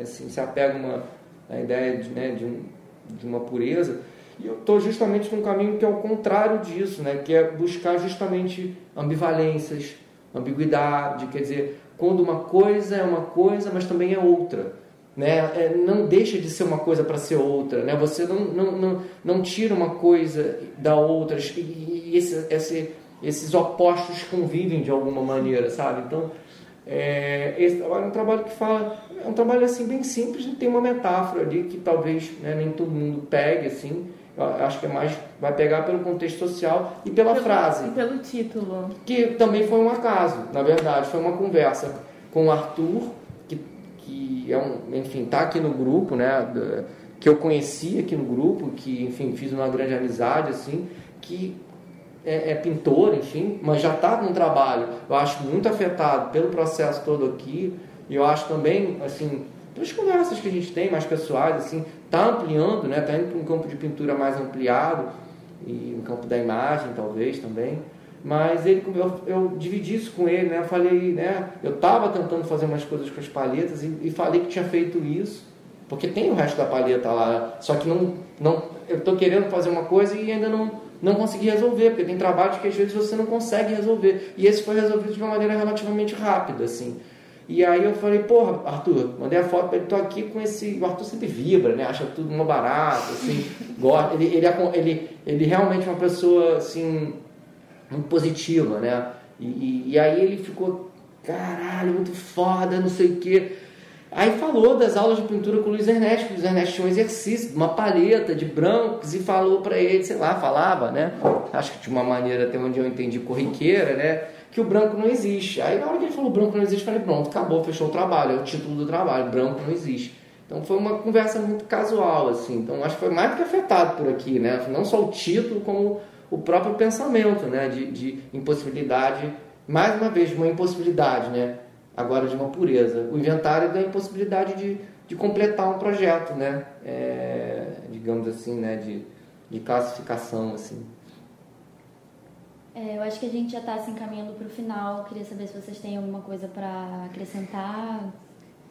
assim, se apega uma, a ideia de, né, de, um, de uma pureza, e eu estou justamente num caminho que é o contrário disso, né, que é buscar justamente ambivalências, ambiguidade, quer dizer, quando uma coisa é uma coisa, mas também é outra, né? É, não deixa de ser uma coisa para ser outra, né? Você não, não, não, não tira uma coisa da outra e, e esse, esse, esses opostos convivem de alguma maneira, sabe? Então, é, esse trabalho é um trabalho que fala, é um trabalho assim bem simples e tem uma metáfora ali que talvez né, nem todo mundo pegue assim. Eu acho que é mais vai pegar pelo contexto social e pela pelo, frase. E pelo título. Que também foi um acaso, na verdade, foi uma conversa com o Arthur é um, enfim, tá aqui no grupo, né, que eu conheci aqui no grupo, que, enfim, fiz uma grande amizade, assim, que é, é pintor, enfim, mas já está com trabalho, eu acho muito afetado pelo processo todo aqui, e eu acho também, assim, pelas conversas que a gente tem mais pessoais, assim, tá ampliando, né, tá indo para um campo de pintura mais ampliado, e um campo da imagem, talvez, também, mas ele, eu, eu dividi isso com ele, né? Eu falei, né? Eu estava tentando fazer umas coisas com as palhetas e, e, falei que tinha feito isso, porque tem o resto da palheta lá, só que não, não, eu estou querendo fazer uma coisa e ainda não, não consegui resolver, porque tem trabalhos que às vezes você não consegue resolver. E esse foi resolvido de uma maneira relativamente rápida, assim. E aí eu falei, porra, Arthur, mandei a foto para ele, tô aqui com esse. O Arthur sempre vibra, né? Acha tudo uma barata, assim, gosta. Ele, ele, ele, ele realmente é uma pessoa, assim, muito positiva, né? E, e, aí ele ficou, caralho, muito foda, não sei o quê. Aí falou das aulas de pintura com o Luiz Ernesto, que o Luiz Ernesto tinha um exercício, uma paleta de brancos e falou para ele, sei lá, falava, né? Acho que de uma maneira até onde eu entendi corriqueira, né? Que o branco não existe. Aí na hora que ele falou branco não existe, eu falei, pronto, acabou, fechou o trabalho, é o título do trabalho, branco não existe. Então foi uma conversa muito casual, assim. Então acho que foi mais do que afetado por aqui, né? Não só o título, como o próprio pensamento né, de, de impossibilidade, mais uma vez, uma impossibilidade, né? agora de uma pureza. O inventário da impossibilidade de, de completar um projeto, né? É, digamos assim, né? De, de classificação, assim. É, eu acho que a gente já está se encaminhando para o final. Queria saber se vocês têm alguma coisa para acrescentar.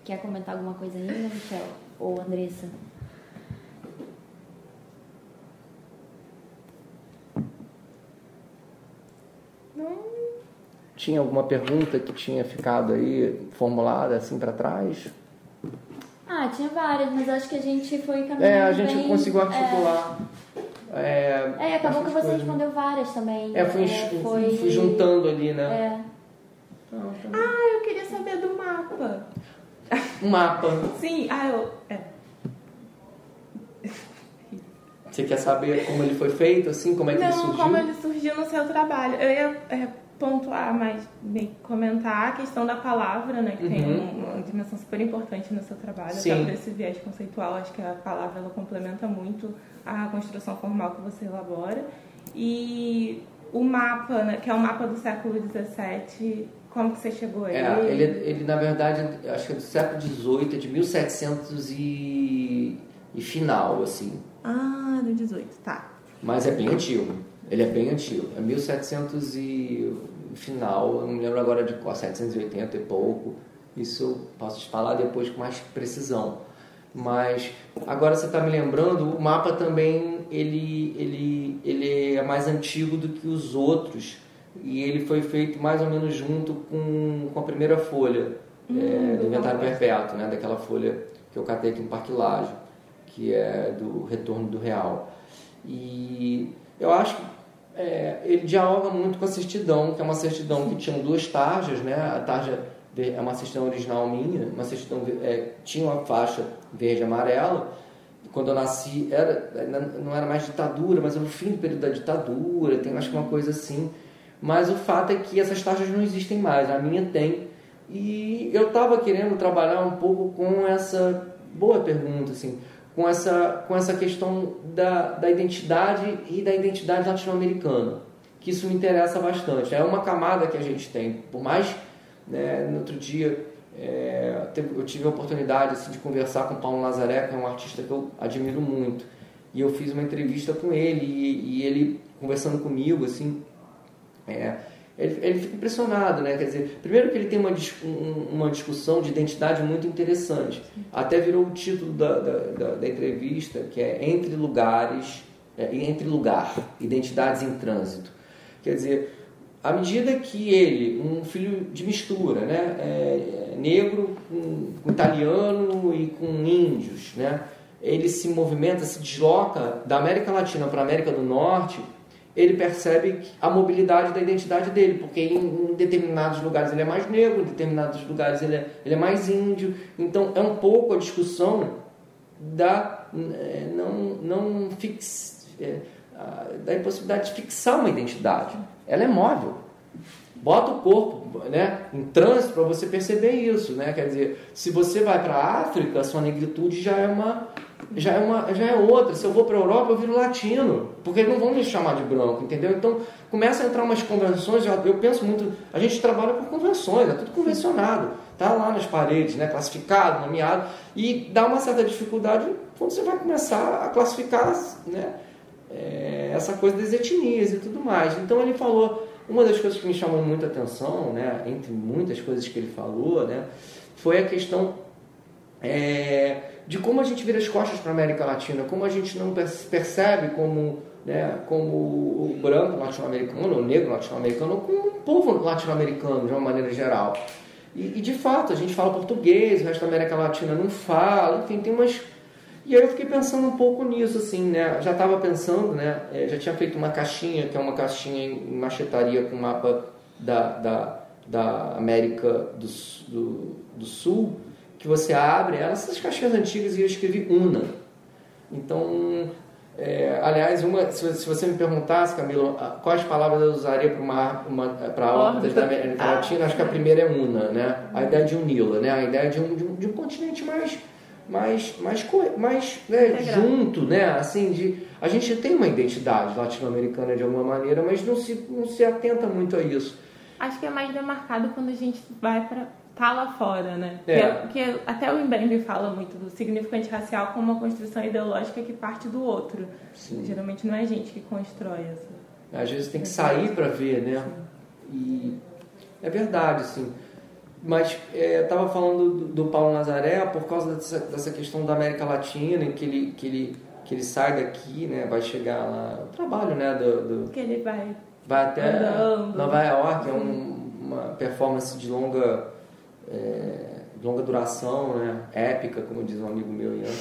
Quer comentar alguma coisa ainda, Michel? Ou Andressa? Não. Tinha alguma pergunta que tinha ficado aí formulada assim para trás? Ah, tinha várias, mas acho que a gente foi caminhando É, a gente bem, conseguiu articular. É, É, é acabou que você coisas. respondeu várias também. É, fui, foi... fui juntando ali, né? É. Tá. Ah, eu queria saber do mapa. Um mapa. Sim, ah, eu. É. Você quer saber como ele foi feito, assim? Como é que ele Não, surgiu? como ele surgiu no seu trabalho. Eu ia é, pontuar, mas bem, comentar a questão da palavra, né? Que tem Uhum. uma dimensão super importante no seu trabalho. Sim. Até por esse viés conceitual, acho que a palavra ela complementa muito a construção formal que você elabora. E o mapa, né, que é o mapa do século XVII, como que você chegou a ele? É, ele, ele na verdade, acho que é do século XVIII, é de 1700 e, e final, assim. Ah, do 18, tá. Mas é bem antigo. Ele é bem antigo. É 1700 e final, eu não me lembro agora de qual, 780 e pouco. Isso eu posso te falar depois com mais precisão. Mas agora você está me lembrando, o mapa também ele, ele, ele é mais antigo do que os outros e ele foi feito mais ou menos junto com, com a primeira folha é, do inventário perpétuo, né? daquela folha que eu catei aqui no Parque Laje, que é do retorno do real. E eu acho que é, ele dialoga muito com a certidão, que é uma certidão que tinha duas tarjas, né? A tarja é uma certidão original minha, uma certidão é, tinha uma faixa verde e amarela. Quando eu nasci, era, não era mais ditadura, mas era o fim do período da ditadura, tem acho que uma coisa assim. Mas o fato é que essas taxas não existem mais, a minha tem. E eu estava querendo trabalhar um pouco com essa boa pergunta, assim, com essa, com essa questão da, da identidade e da identidade latino-americana, que isso me interessa bastante. É uma camada que a gente tem, por mais, né, no outro dia é, eu tive a oportunidade assim, de conversar com o Paulo Nazaré, que é um artista que eu admiro muito, e eu fiz uma entrevista com ele e, e ele conversando comigo, assim, é, ele, ele fica impressionado, né? Quer dizer, primeiro que ele tem uma, um- uma discussão de identidade muito interessante. Até virou o título da, da, da- da entrevista, que é Entre Lugares, é, Entre Lugar, Identidades em Trânsito. Quer dizer, à medida que ele, um filho de mistura, né? É, é negro com, com italiano e com índios, né? Ele se movimenta, se desloca da América Latina para a América do Norte ele percebe a mobilidade da identidade dele, porque em, em determinados lugares ele é mais negro, em determinados lugares ele é, ele é mais índio. Então é um pouco a discussão da eh, não, não fix, a- da impossibilidade de fixar uma identidade. Ela é móvel. Bota o corpo né, em trânsito para você perceber isso. Né? Quer dizer, se você vai para a África, sua negritude já é uma, já é uma já é outra. Se eu vou para a Europa, eu viro latino, porque eles não vão me chamar de branco, entendeu? Então começa a entrar umas convenções. Eu, penso muito, a gente trabalha por convenções, é tudo convencionado, tá lá nas paredes, né, classificado, nomeado, e dá uma certa dificuldade quando você vai começar a classificar, né, é, essa coisa das etnias e tudo mais. Então ele falou uma das coisas que me chamou muita atenção, né, entre muitas coisas que ele falou, né, foi a questão é, de como a gente vira as costas para a América Latina, como a gente não per- percebe como, né, como o branco latino-americano, o negro latino-americano, como o povo latino-americano de uma maneira geral. E, e, de fato, a gente fala português, o resto da América Latina não fala, enfim, tem umas. E aí eu fiquei pensando um pouco nisso, assim, né? Já estava pensando, né? eh, Já tinha feito uma caixinha, que é uma caixinha em machetaria com mapa da, da, da América do, do, do Sul, que você abre ela, essas caixinhas antigas, e eu escrevi UNA. Então, é, aliás, uma, se, se você me perguntasse, Camila, a- quais palavras eu usaria para uma, uma, para órbitas da América Ah. Latina, acho que a primeira é UNA, né? A ideia de unila, né? A ideia de um, de um, de um continente mais mais mais mais né, junto, né? Assim, de a gente tem uma identidade latino-americana de alguma maneira, mas não se não se atenta muito a isso. Acho que é mais demarcado quando a gente vai para tá lá fora, né? É. Que, que até o Mbembe fala muito do significante racial como uma construção ideológica que parte do outro. Sim. Geralmente não é a gente que constrói essa. Às vezes tem que sair para ver, né? E é verdade, sim. Mas é, eu estava falando do, do, Paulo Nazaré por causa dessa, dessa, questão da América Latina, que ele, que ele, que ele sai daqui, né? Vai chegar lá, o trabalho, né? Do, do que ele vai, vai até andando. Nova York, é um, uma performance de longa, é, longa duração, né? Épica, como diz um amigo meu, Ian.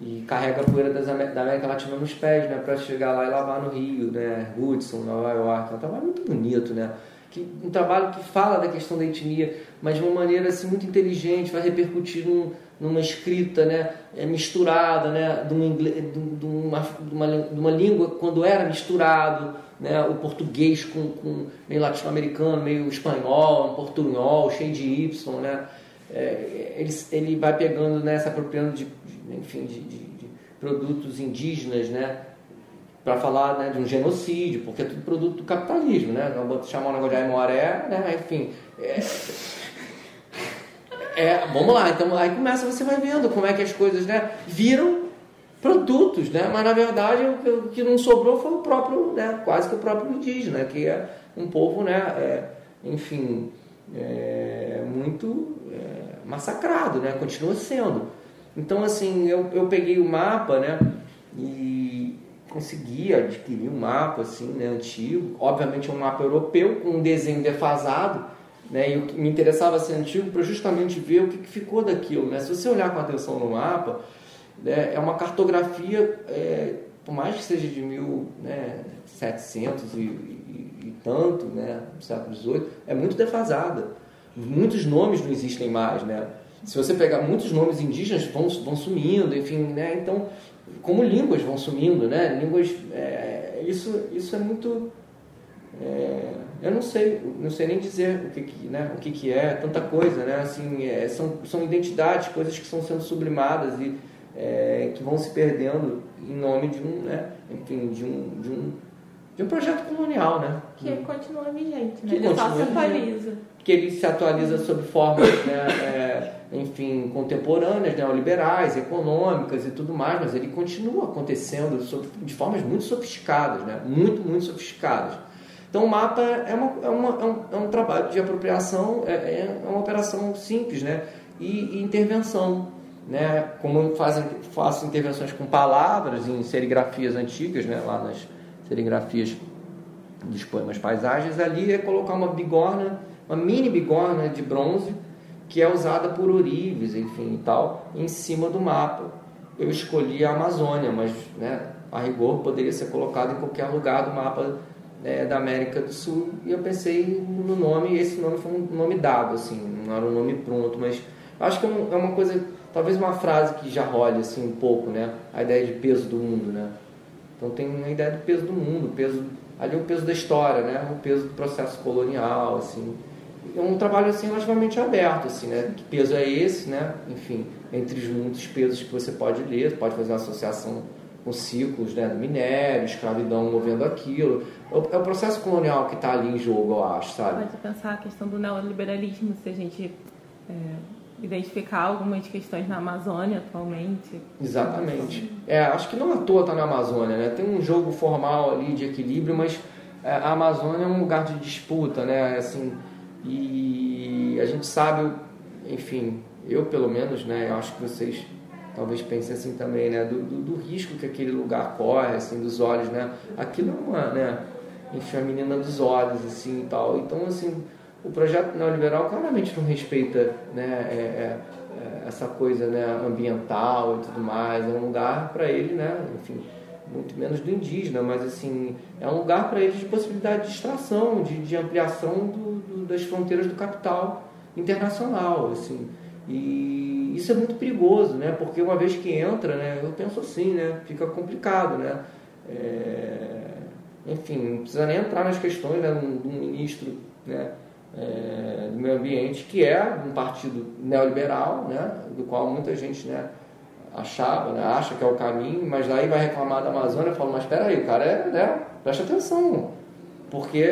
E carrega a poeira das, da América Latina nos pés, né? Para chegar lá e lavar no Rio, né? Hudson, Nova York. É um trabalho muito bonito, né? que, um trabalho que fala da questão da etnia, mas de uma maneira assim, muito inteligente, vai repercutir num, numa escrita né, é, misturada, né, de, uma, de, uma, de, uma, de uma língua quando era misturado, né, o português com, com meio latino-americano, meio espanhol, um portunhol, cheio de Y, né, é, ele, ele vai pegando, né, se apropriando de, de enfim, de, de, de, produtos indígenas, né, para falar né, de um genocídio, porque é tudo produto do capitalismo, né? Não vou chamar o negócio de Aimoré, né? Enfim. É, é, vamos lá, então aí começa, você vai vendo como é que as coisas né, viram produtos, né? Mas na verdade o que não sobrou foi o próprio, né, quase que o próprio indígena, que é um povo, né, é, enfim, é, muito é, massacrado, né? Continua sendo. Então assim, eu, eu peguei o mapa, né? E consegui adquirir um mapa assim, né, antigo, obviamente um mapa europeu com um desenho defasado, né, e o que me interessava ser antigo para justamente ver o que, que, ficou daquilo. Né? Se você olhar com atenção no mapa, né, é uma cartografia, é, por mais que seja de 1700 né, e, e, e tanto, né, século XVIII, é muito defasada. Muitos nomes não existem mais, né? Se você pegar muitos nomes indígenas vão, vão sumindo, enfim, né? Então como línguas vão sumindo, né? Línguas, é, isso, isso é muito, é, eu não sei, não sei nem dizer o que, que né? O que, que é, tanta coisa, né? Assim, é, são, são identidades, coisas que estão sendo sublimadas e é, que vão se perdendo em nome de um, né? Enfim, de um, de um, de um projeto colonial, né? Que continua vigente, né? Que ele só se atualiza. Que ele se atualiza sob formas, né? É, enfim, contemporâneas, neoliberais, econômicas e tudo mais, mas ele continua acontecendo de formas muito sofisticadas, né? muito, muito sofisticadas. Então o mapa é, uma, é, uma, é, um, é um, trabalho de apropriação, é, é, uma operação simples né? e, e intervenção. Né? Como eu faço, intervenções com palavras em serigrafias antigas, né? lá nas serigrafias dos poemas paisagens, ali é colocar uma bigorna, uma mini bigorna de bronze, que é usada por ourives, enfim e tal, em cima do mapa. Eu escolhi a Amazônia, mas né, a rigor poderia ser colocado em qualquer lugar do mapa né, da América do Sul. E eu pensei no nome, e esse nome foi um nome dado, assim, não era um nome pronto, mas acho que é, é uma coisa, talvez uma frase que já role assim um pouco, né? A ideia de peso do mundo, né? Então tem a ideia do peso do mundo, peso ali é o peso da história, né? O peso do processo colonial, assim é um trabalho assim relativamente aberto, assim, né? Que peso é esse, né? Enfim, entre os muitos pesos que você pode ler, pode fazer uma associação com ciclos né, do minério, escravidão movendo aquilo. É o é processo colonial que está ali em jogo, eu acho, sabe? Pode pensar a questão do neoliberalismo, se a gente é, identificar algumas questões na Amazônia atualmente. Exatamente. É, acho que não à toa está na Amazônia, né? Tem um jogo formal ali de equilíbrio, mas é, a Amazônia é um lugar de disputa, né? Assim, e a gente sabe, enfim, eu pelo menos, né, eu acho que vocês talvez pensem assim também, né, do, do, do, risco que aquele lugar corre, assim, dos olhos, né, aquilo é uma, né, enfim, a menina dos olhos, assim, e tal, então, assim, o projeto neoliberal claramente não respeita, né, é, é, é essa coisa, né, ambiental e tudo mais, é um lugar para ele, né, enfim, muito menos do indígena, mas assim, é um lugar para eles de possibilidade de extração, de, de ampliação do, do, das fronteiras do capital internacional, assim. E isso é muito perigoso, né? Porque uma vez que entra, né, eu penso assim, né, fica complicado, né? É, enfim, não precisa nem entrar nas questões né, um ministro, né, é, do meio ambiente que é um partido neoliberal, né, do qual muita gente, né, achava, né, acha que é o caminho, mas daí vai reclamar da Amazônia e fala, mas espera aí, o cara é, né, presta atenção, porque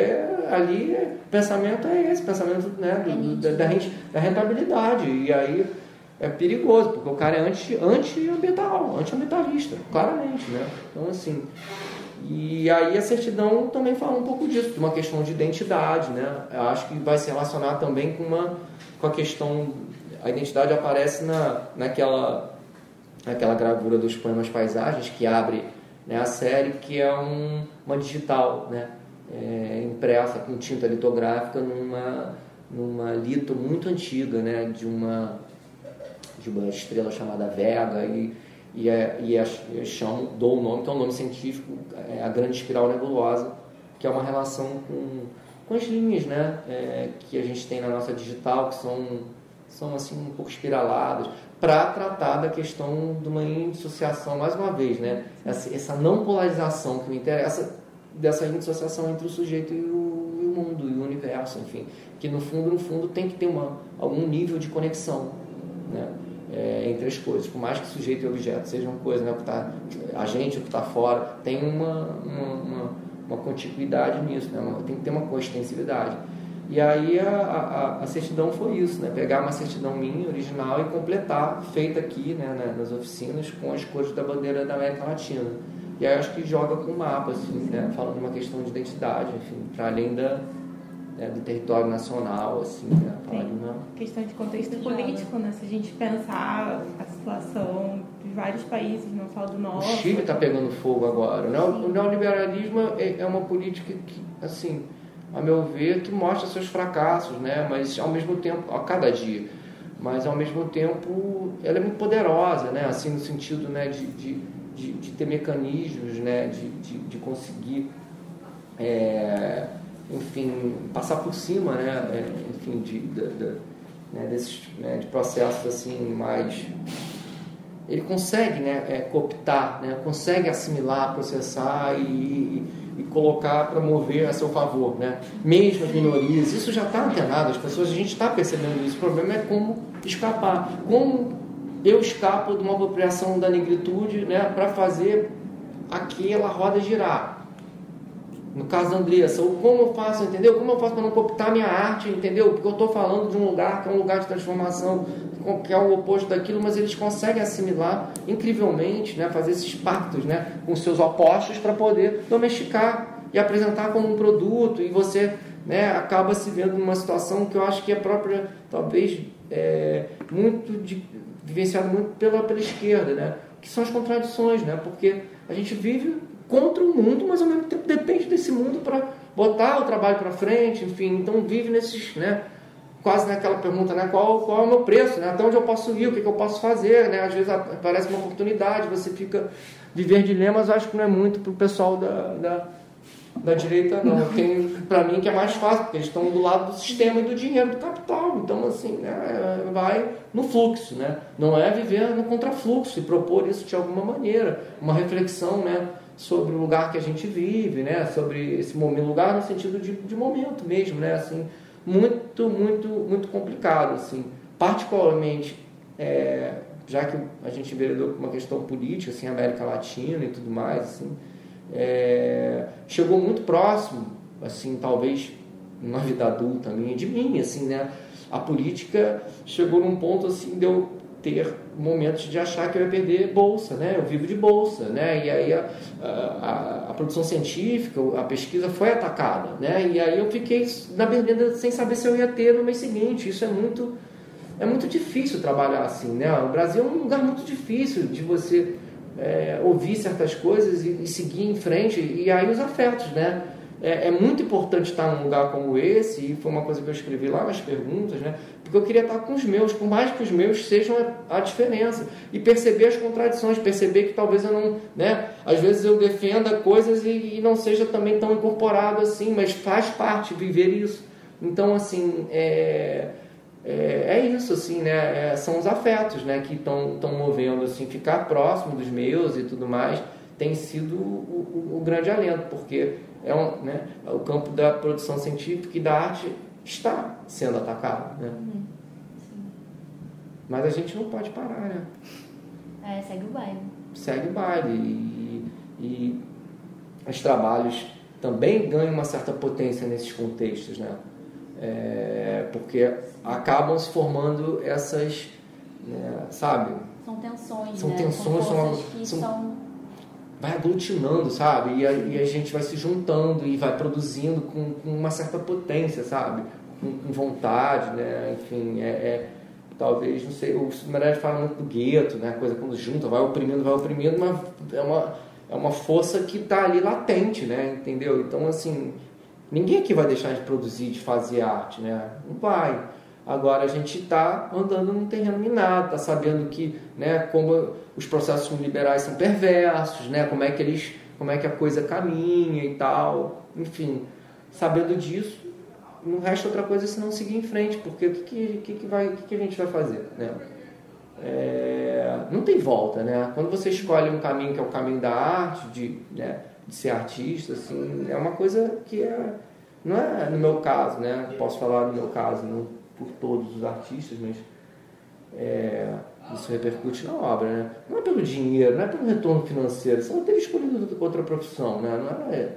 ali o pensamento é esse, pensamento né, do, da, da, da rentabilidade. E aí é perigoso, porque o cara é anti, anti-ambiental, anti-ambientalista, claramente, né? Então, assim, e aí a certidão também fala um pouco disso, de uma questão de identidade, né? Eu acho que vai se relacionar também com, uma, com a questão, a identidade aparece na, naquela, naquela gravura dos poemas paisagens que abre né, a série, que é um, uma digital, né? É, impressa com tinta litográfica numa, numa lito muito antiga, né? De uma de uma estrela chamada Vega e, e, é, e é, chamo, dou o nome, que é um nome científico, é a grande espiral nebulosa, que é uma relação com, com as linhas né, é, que a gente tem na nossa digital, que são, são assim um pouco espiraladas, para tratar da questão de uma indissociação, mais uma vez, né, essa, essa não polarização que me interessa, dessa indissociação entre o sujeito e o, e o mundo, e o universo, enfim, que no fundo, no fundo tem que ter uma, algum nível de conexão. Né? É, entre as coisas. Por mais que sujeito e objeto sejam coisas, né, o que está a gente, o que está fora, tem uma, uma, uma, uma contiguidade nisso, né, tem que ter uma coextensividade. E aí a, a, a, certidão foi isso, né? pegar uma certidão minha, original, e completar, feita aqui né, nas oficinas, com as cores da bandeira da América Latina. E aí acho que joga com o mapa, assim, né? falando de uma questão de identidade, enfim, para além da, né, do território nacional, assim, né? Falar de uma... Questão de contexto político, né? Se a gente pensar a situação de vários países, não só do nosso. O Chile está pegando fogo agora. Né? O neoliberalismo é, é uma política que, assim, a meu ver, que mostra seus fracassos, né? Mas ao mesmo tempo, a cada dia, mas ao mesmo tempo, ela é muito poderosa, né? Assim, no sentido, né, de, de, de, de ter mecanismos, né, de, de, de conseguir é, enfim, passar por cima, né, é, enfim, de, de, de, né, desses, né, de processos assim mais ele consegue né, é, cooptar, né, consegue assimilar, processar e, e, e colocar para mover a seu favor, né? mesmo as minorias. Isso já está antenado, as pessoas, a gente está percebendo isso. O problema é como escapar. Como eu escapo de uma apropriação da negritude né, para fazer aquela roda girar no caso da Andressa, como eu faço, entendeu? Como eu faço para não cooptar minha arte, entendeu? Porque eu estou falando de um lugar que é um lugar de transformação, que é o oposto daquilo, mas eles conseguem assimilar incrivelmente, né? fazer esses pactos né? com seus opostos para poder domesticar e apresentar como um produto, e você né, acaba se vendo numa situação que eu acho que é própria, talvez, é, muito de, muito pela, pela esquerda, né? que são as contradições, né? porque a gente vive contra o mundo, mas ao mesmo tempo depende desse mundo para botar o trabalho para frente, enfim, então vive nesses, né, quase naquela pergunta, né, qual, qual é o meu preço, né, até onde eu posso ir, o que, que eu posso fazer, né, às vezes aparece uma oportunidade, você fica viver dilemas, acho que não é muito para o pessoal da, da, da, direita, não, tem para mim que é mais fácil, porque eles estão do lado do sistema e do dinheiro, do capital, então assim, né, vai no fluxo, né, não é viver no contrafluxo e propor isso de alguma maneira, uma reflexão, né, sobre o lugar que a gente vive, né? Sobre esse momento, lugar no sentido de, de momento mesmo, né? Assim, muito, muito, muito complicado, assim. Particularmente, é, já que a gente enveredou com uma questão política, assim, América Latina e tudo mais, assim, é, chegou muito próximo, assim, talvez na vida adulta minha, de mim, assim, né? A política chegou num ponto, assim, de ter momentos de achar que eu ia perder bolsa, né? Eu vivo de bolsa, né? E aí a, a, a, produção científica, a pesquisa foi atacada, né? E aí eu fiquei na berlinda sem saber se eu ia ter no mês seguinte. Isso é muito é muito difícil trabalhar assim, né? O Brasil é um lugar muito difícil de você é, ouvir certas coisas e, e, seguir em frente. E aí os afetos, né? É, é, muito importante estar num lugar como esse, e foi uma coisa que eu escrevi lá nas perguntas, né? Porque eu queria estar com os meus, por mais que os meus sejam a, a diferença. E perceber as contradições, perceber que talvez eu não. Né? Às vezes eu defenda coisas e, e não seja também tão incorporado assim, mas faz parte viver isso. Então, assim, é, é, é isso, assim, né? É, são os afetos né? que estão movendo, assim, ficar próximo dos meus e tudo mais tem sido o, o, o grande alento, porque é um, né, o campo da produção científica e da arte está sendo atacado. Né? Uhum. Mas a gente não pode parar, né? É, segue o baile. Segue o baile. E, e os trabalhos também ganha uma certa potência nesses contextos, né? É, porque acabam se formando essas, né, sabe? São tensões, São né? tensões, são, são, são... vai aglutinando, sabe? E a, e a, gente vai se juntando e vai produzindo com, com uma certa potência, sabe? Com, com vontade, né? Enfim, é, é, talvez, não sei, o Meirelles fala muito do gueto, né? A coisa quando junta, vai oprimindo, vai oprimindo, mas é uma, é uma força que está ali latente, né? Entendeu? Então, assim, ninguém aqui vai deixar de produzir, de fazer arte, né? Não vai. Agora a gente está andando num terreno minado, está sabendo que, né, como os processos liberais são perversos, né, como é que eles, como é que a coisa caminha e tal, enfim, sabendo disso, não resta outra coisa senão seguir em frente, porque o que, que, que, vai, que, que a gente vai fazer, né? É, não tem volta, né? Quando você escolhe um caminho que é o caminho da arte, de, né, de ser artista, assim, é uma coisa que é, não é no meu caso, né? Posso falar no meu caso, não por todos os artistas, mas é, isso repercute na obra, né? Não é pelo dinheiro, não é pelo retorno financeiro, você não teve escolhido outra profissão, né? Não é,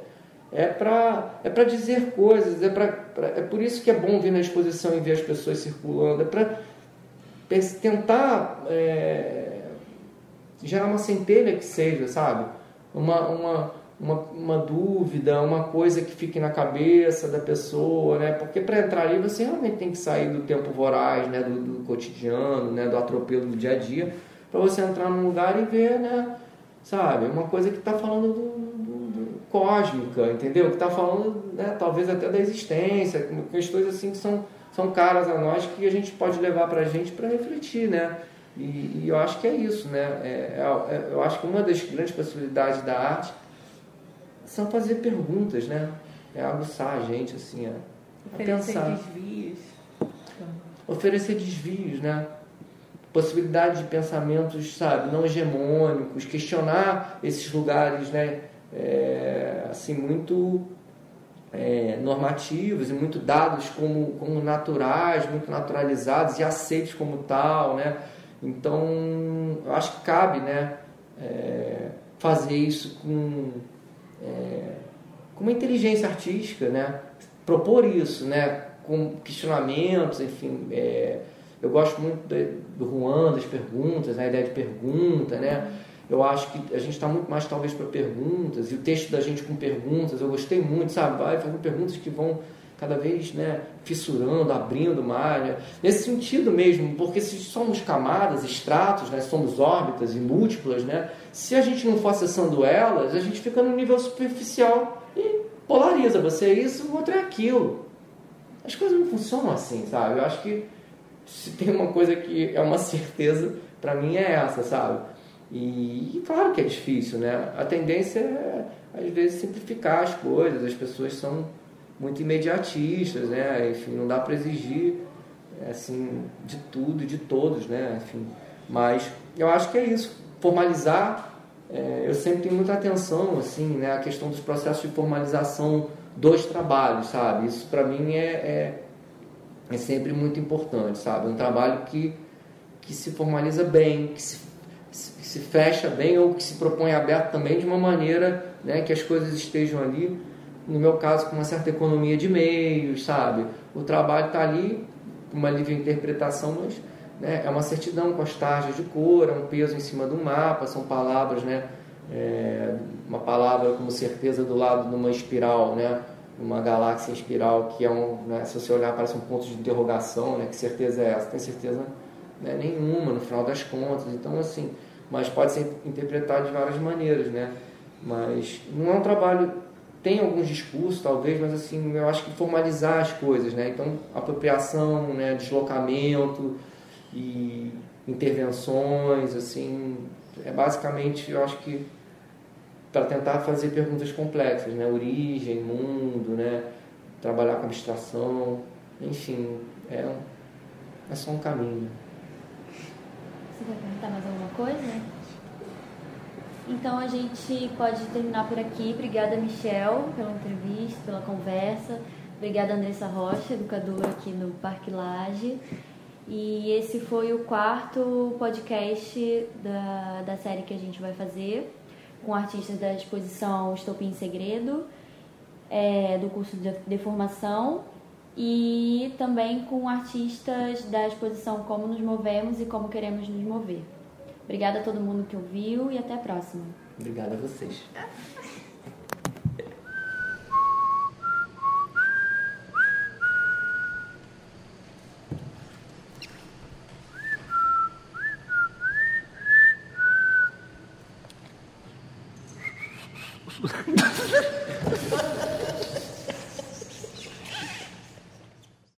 é para é para dizer coisas, é, pra, pra, é por isso que é bom vir na exposição e ver as pessoas circulando, é para tentar é, gerar uma centelha que seja, sabe? Uma, uma, uma, uma dúvida, uma coisa que fique na cabeça da pessoa, né? Porque para entrar ali você realmente tem que sair do tempo voraz, né? Do, do cotidiano, né? Do atropelo do dia a dia, para você entrar num lugar e ver, né? Sabe? Uma coisa que está falando do, cósmica, entendeu? Que está falando, né? Talvez até da existência, questões assim que são são caras a nós que a gente pode levar para a gente para refletir, né? E, e, eu acho que é isso, né? É, é, é, eu acho que uma das grandes possibilidades da arte são fazer perguntas, né? É aguçar a gente, assim, a, a pensar. desvios. Oferecer desvios, né? Possibilidade de pensamentos, sabe, não hegemônicos, questionar esses lugares, né? É, assim, muito é, normativos e muito dados como, como naturais, muito naturalizados e aceitos como tal, né? Então, eu acho que cabe, né? É, fazer isso com, é, com uma inteligência artística, né? Propor isso, né? Com questionamentos, enfim. É, eu gosto muito do Juan, das perguntas, né? a ideia de pergunta, né? Eu acho que a gente está muito mais, talvez, para perguntas, e o texto da gente com perguntas, eu gostei muito, sabe? Vai fazendo perguntas que vão cada vez né, fissurando, abrindo mais. Né? Nesse sentido mesmo, porque se somos camadas, estratos, né, somos órbitas e múltiplas, né, se a gente não for acessando elas, a gente fica no nível superficial e polariza. Você é isso, o outro é aquilo. As coisas não funcionam assim, sabe? Eu acho que se tem uma coisa que é uma certeza, para mim é essa, sabe? E, e, claro que é difícil, né? A tendência é, às vezes, simplificar as coisas. As pessoas são muito imediatistas, né? Enfim, não dá para exigir, assim, de tudo de todos, né? Enfim, mas eu acho que é isso. Formalizar, é, eu sempre tenho muita atenção, assim, né? A questão dos processos de formalização dos trabalhos, sabe? Isso para mim é, é, é sempre muito importante, sabe? Um trabalho que, que se formaliza bem, que se que se fecha bem ou que se propõe aberto também de uma maneira né, que as coisas estejam ali, no meu caso, com uma certa economia de meios, sabe? O trabalho está ali, uma livre interpretação, mas né, é uma certidão com as tarjas de cor, é um peso em cima do mapa, são palavras, né? É, uma palavra como certeza do lado de uma espiral, né? Uma galáxia em espiral que é um, né, se você olhar parece um ponto de interrogação, né? Que certeza é essa? Tem certeza né, nenhuma no final das contas. Então assim, mas pode ser interpretado de várias maneiras, né? Mas não é um trabalho tem alguns discursos talvez, mas assim eu acho que formalizar as coisas, né? Então apropriação, né? Deslocamento e intervenções, assim é basicamente eu acho que para tentar fazer perguntas complexas, né? Origem, mundo, né? Trabalhar com abstração, enfim, é, é só um caminho. Você quer perguntar mais alguma coisa? Então a gente pode terminar por aqui. Obrigada, Michel, pela entrevista, pela conversa. Obrigada, Andressa Rocha, educadora aqui no Parque Laje. E esse foi o quarto podcast da, da série que a gente vai fazer com artistas da exposição Estopim Segredo. é, do curso de, de formação e também com artistas da exposição Como Nos Movemos e Como Queremos Nos Mover. Obrigada a todo mundo que ouviu e até a próxima. Obrigada a vocês.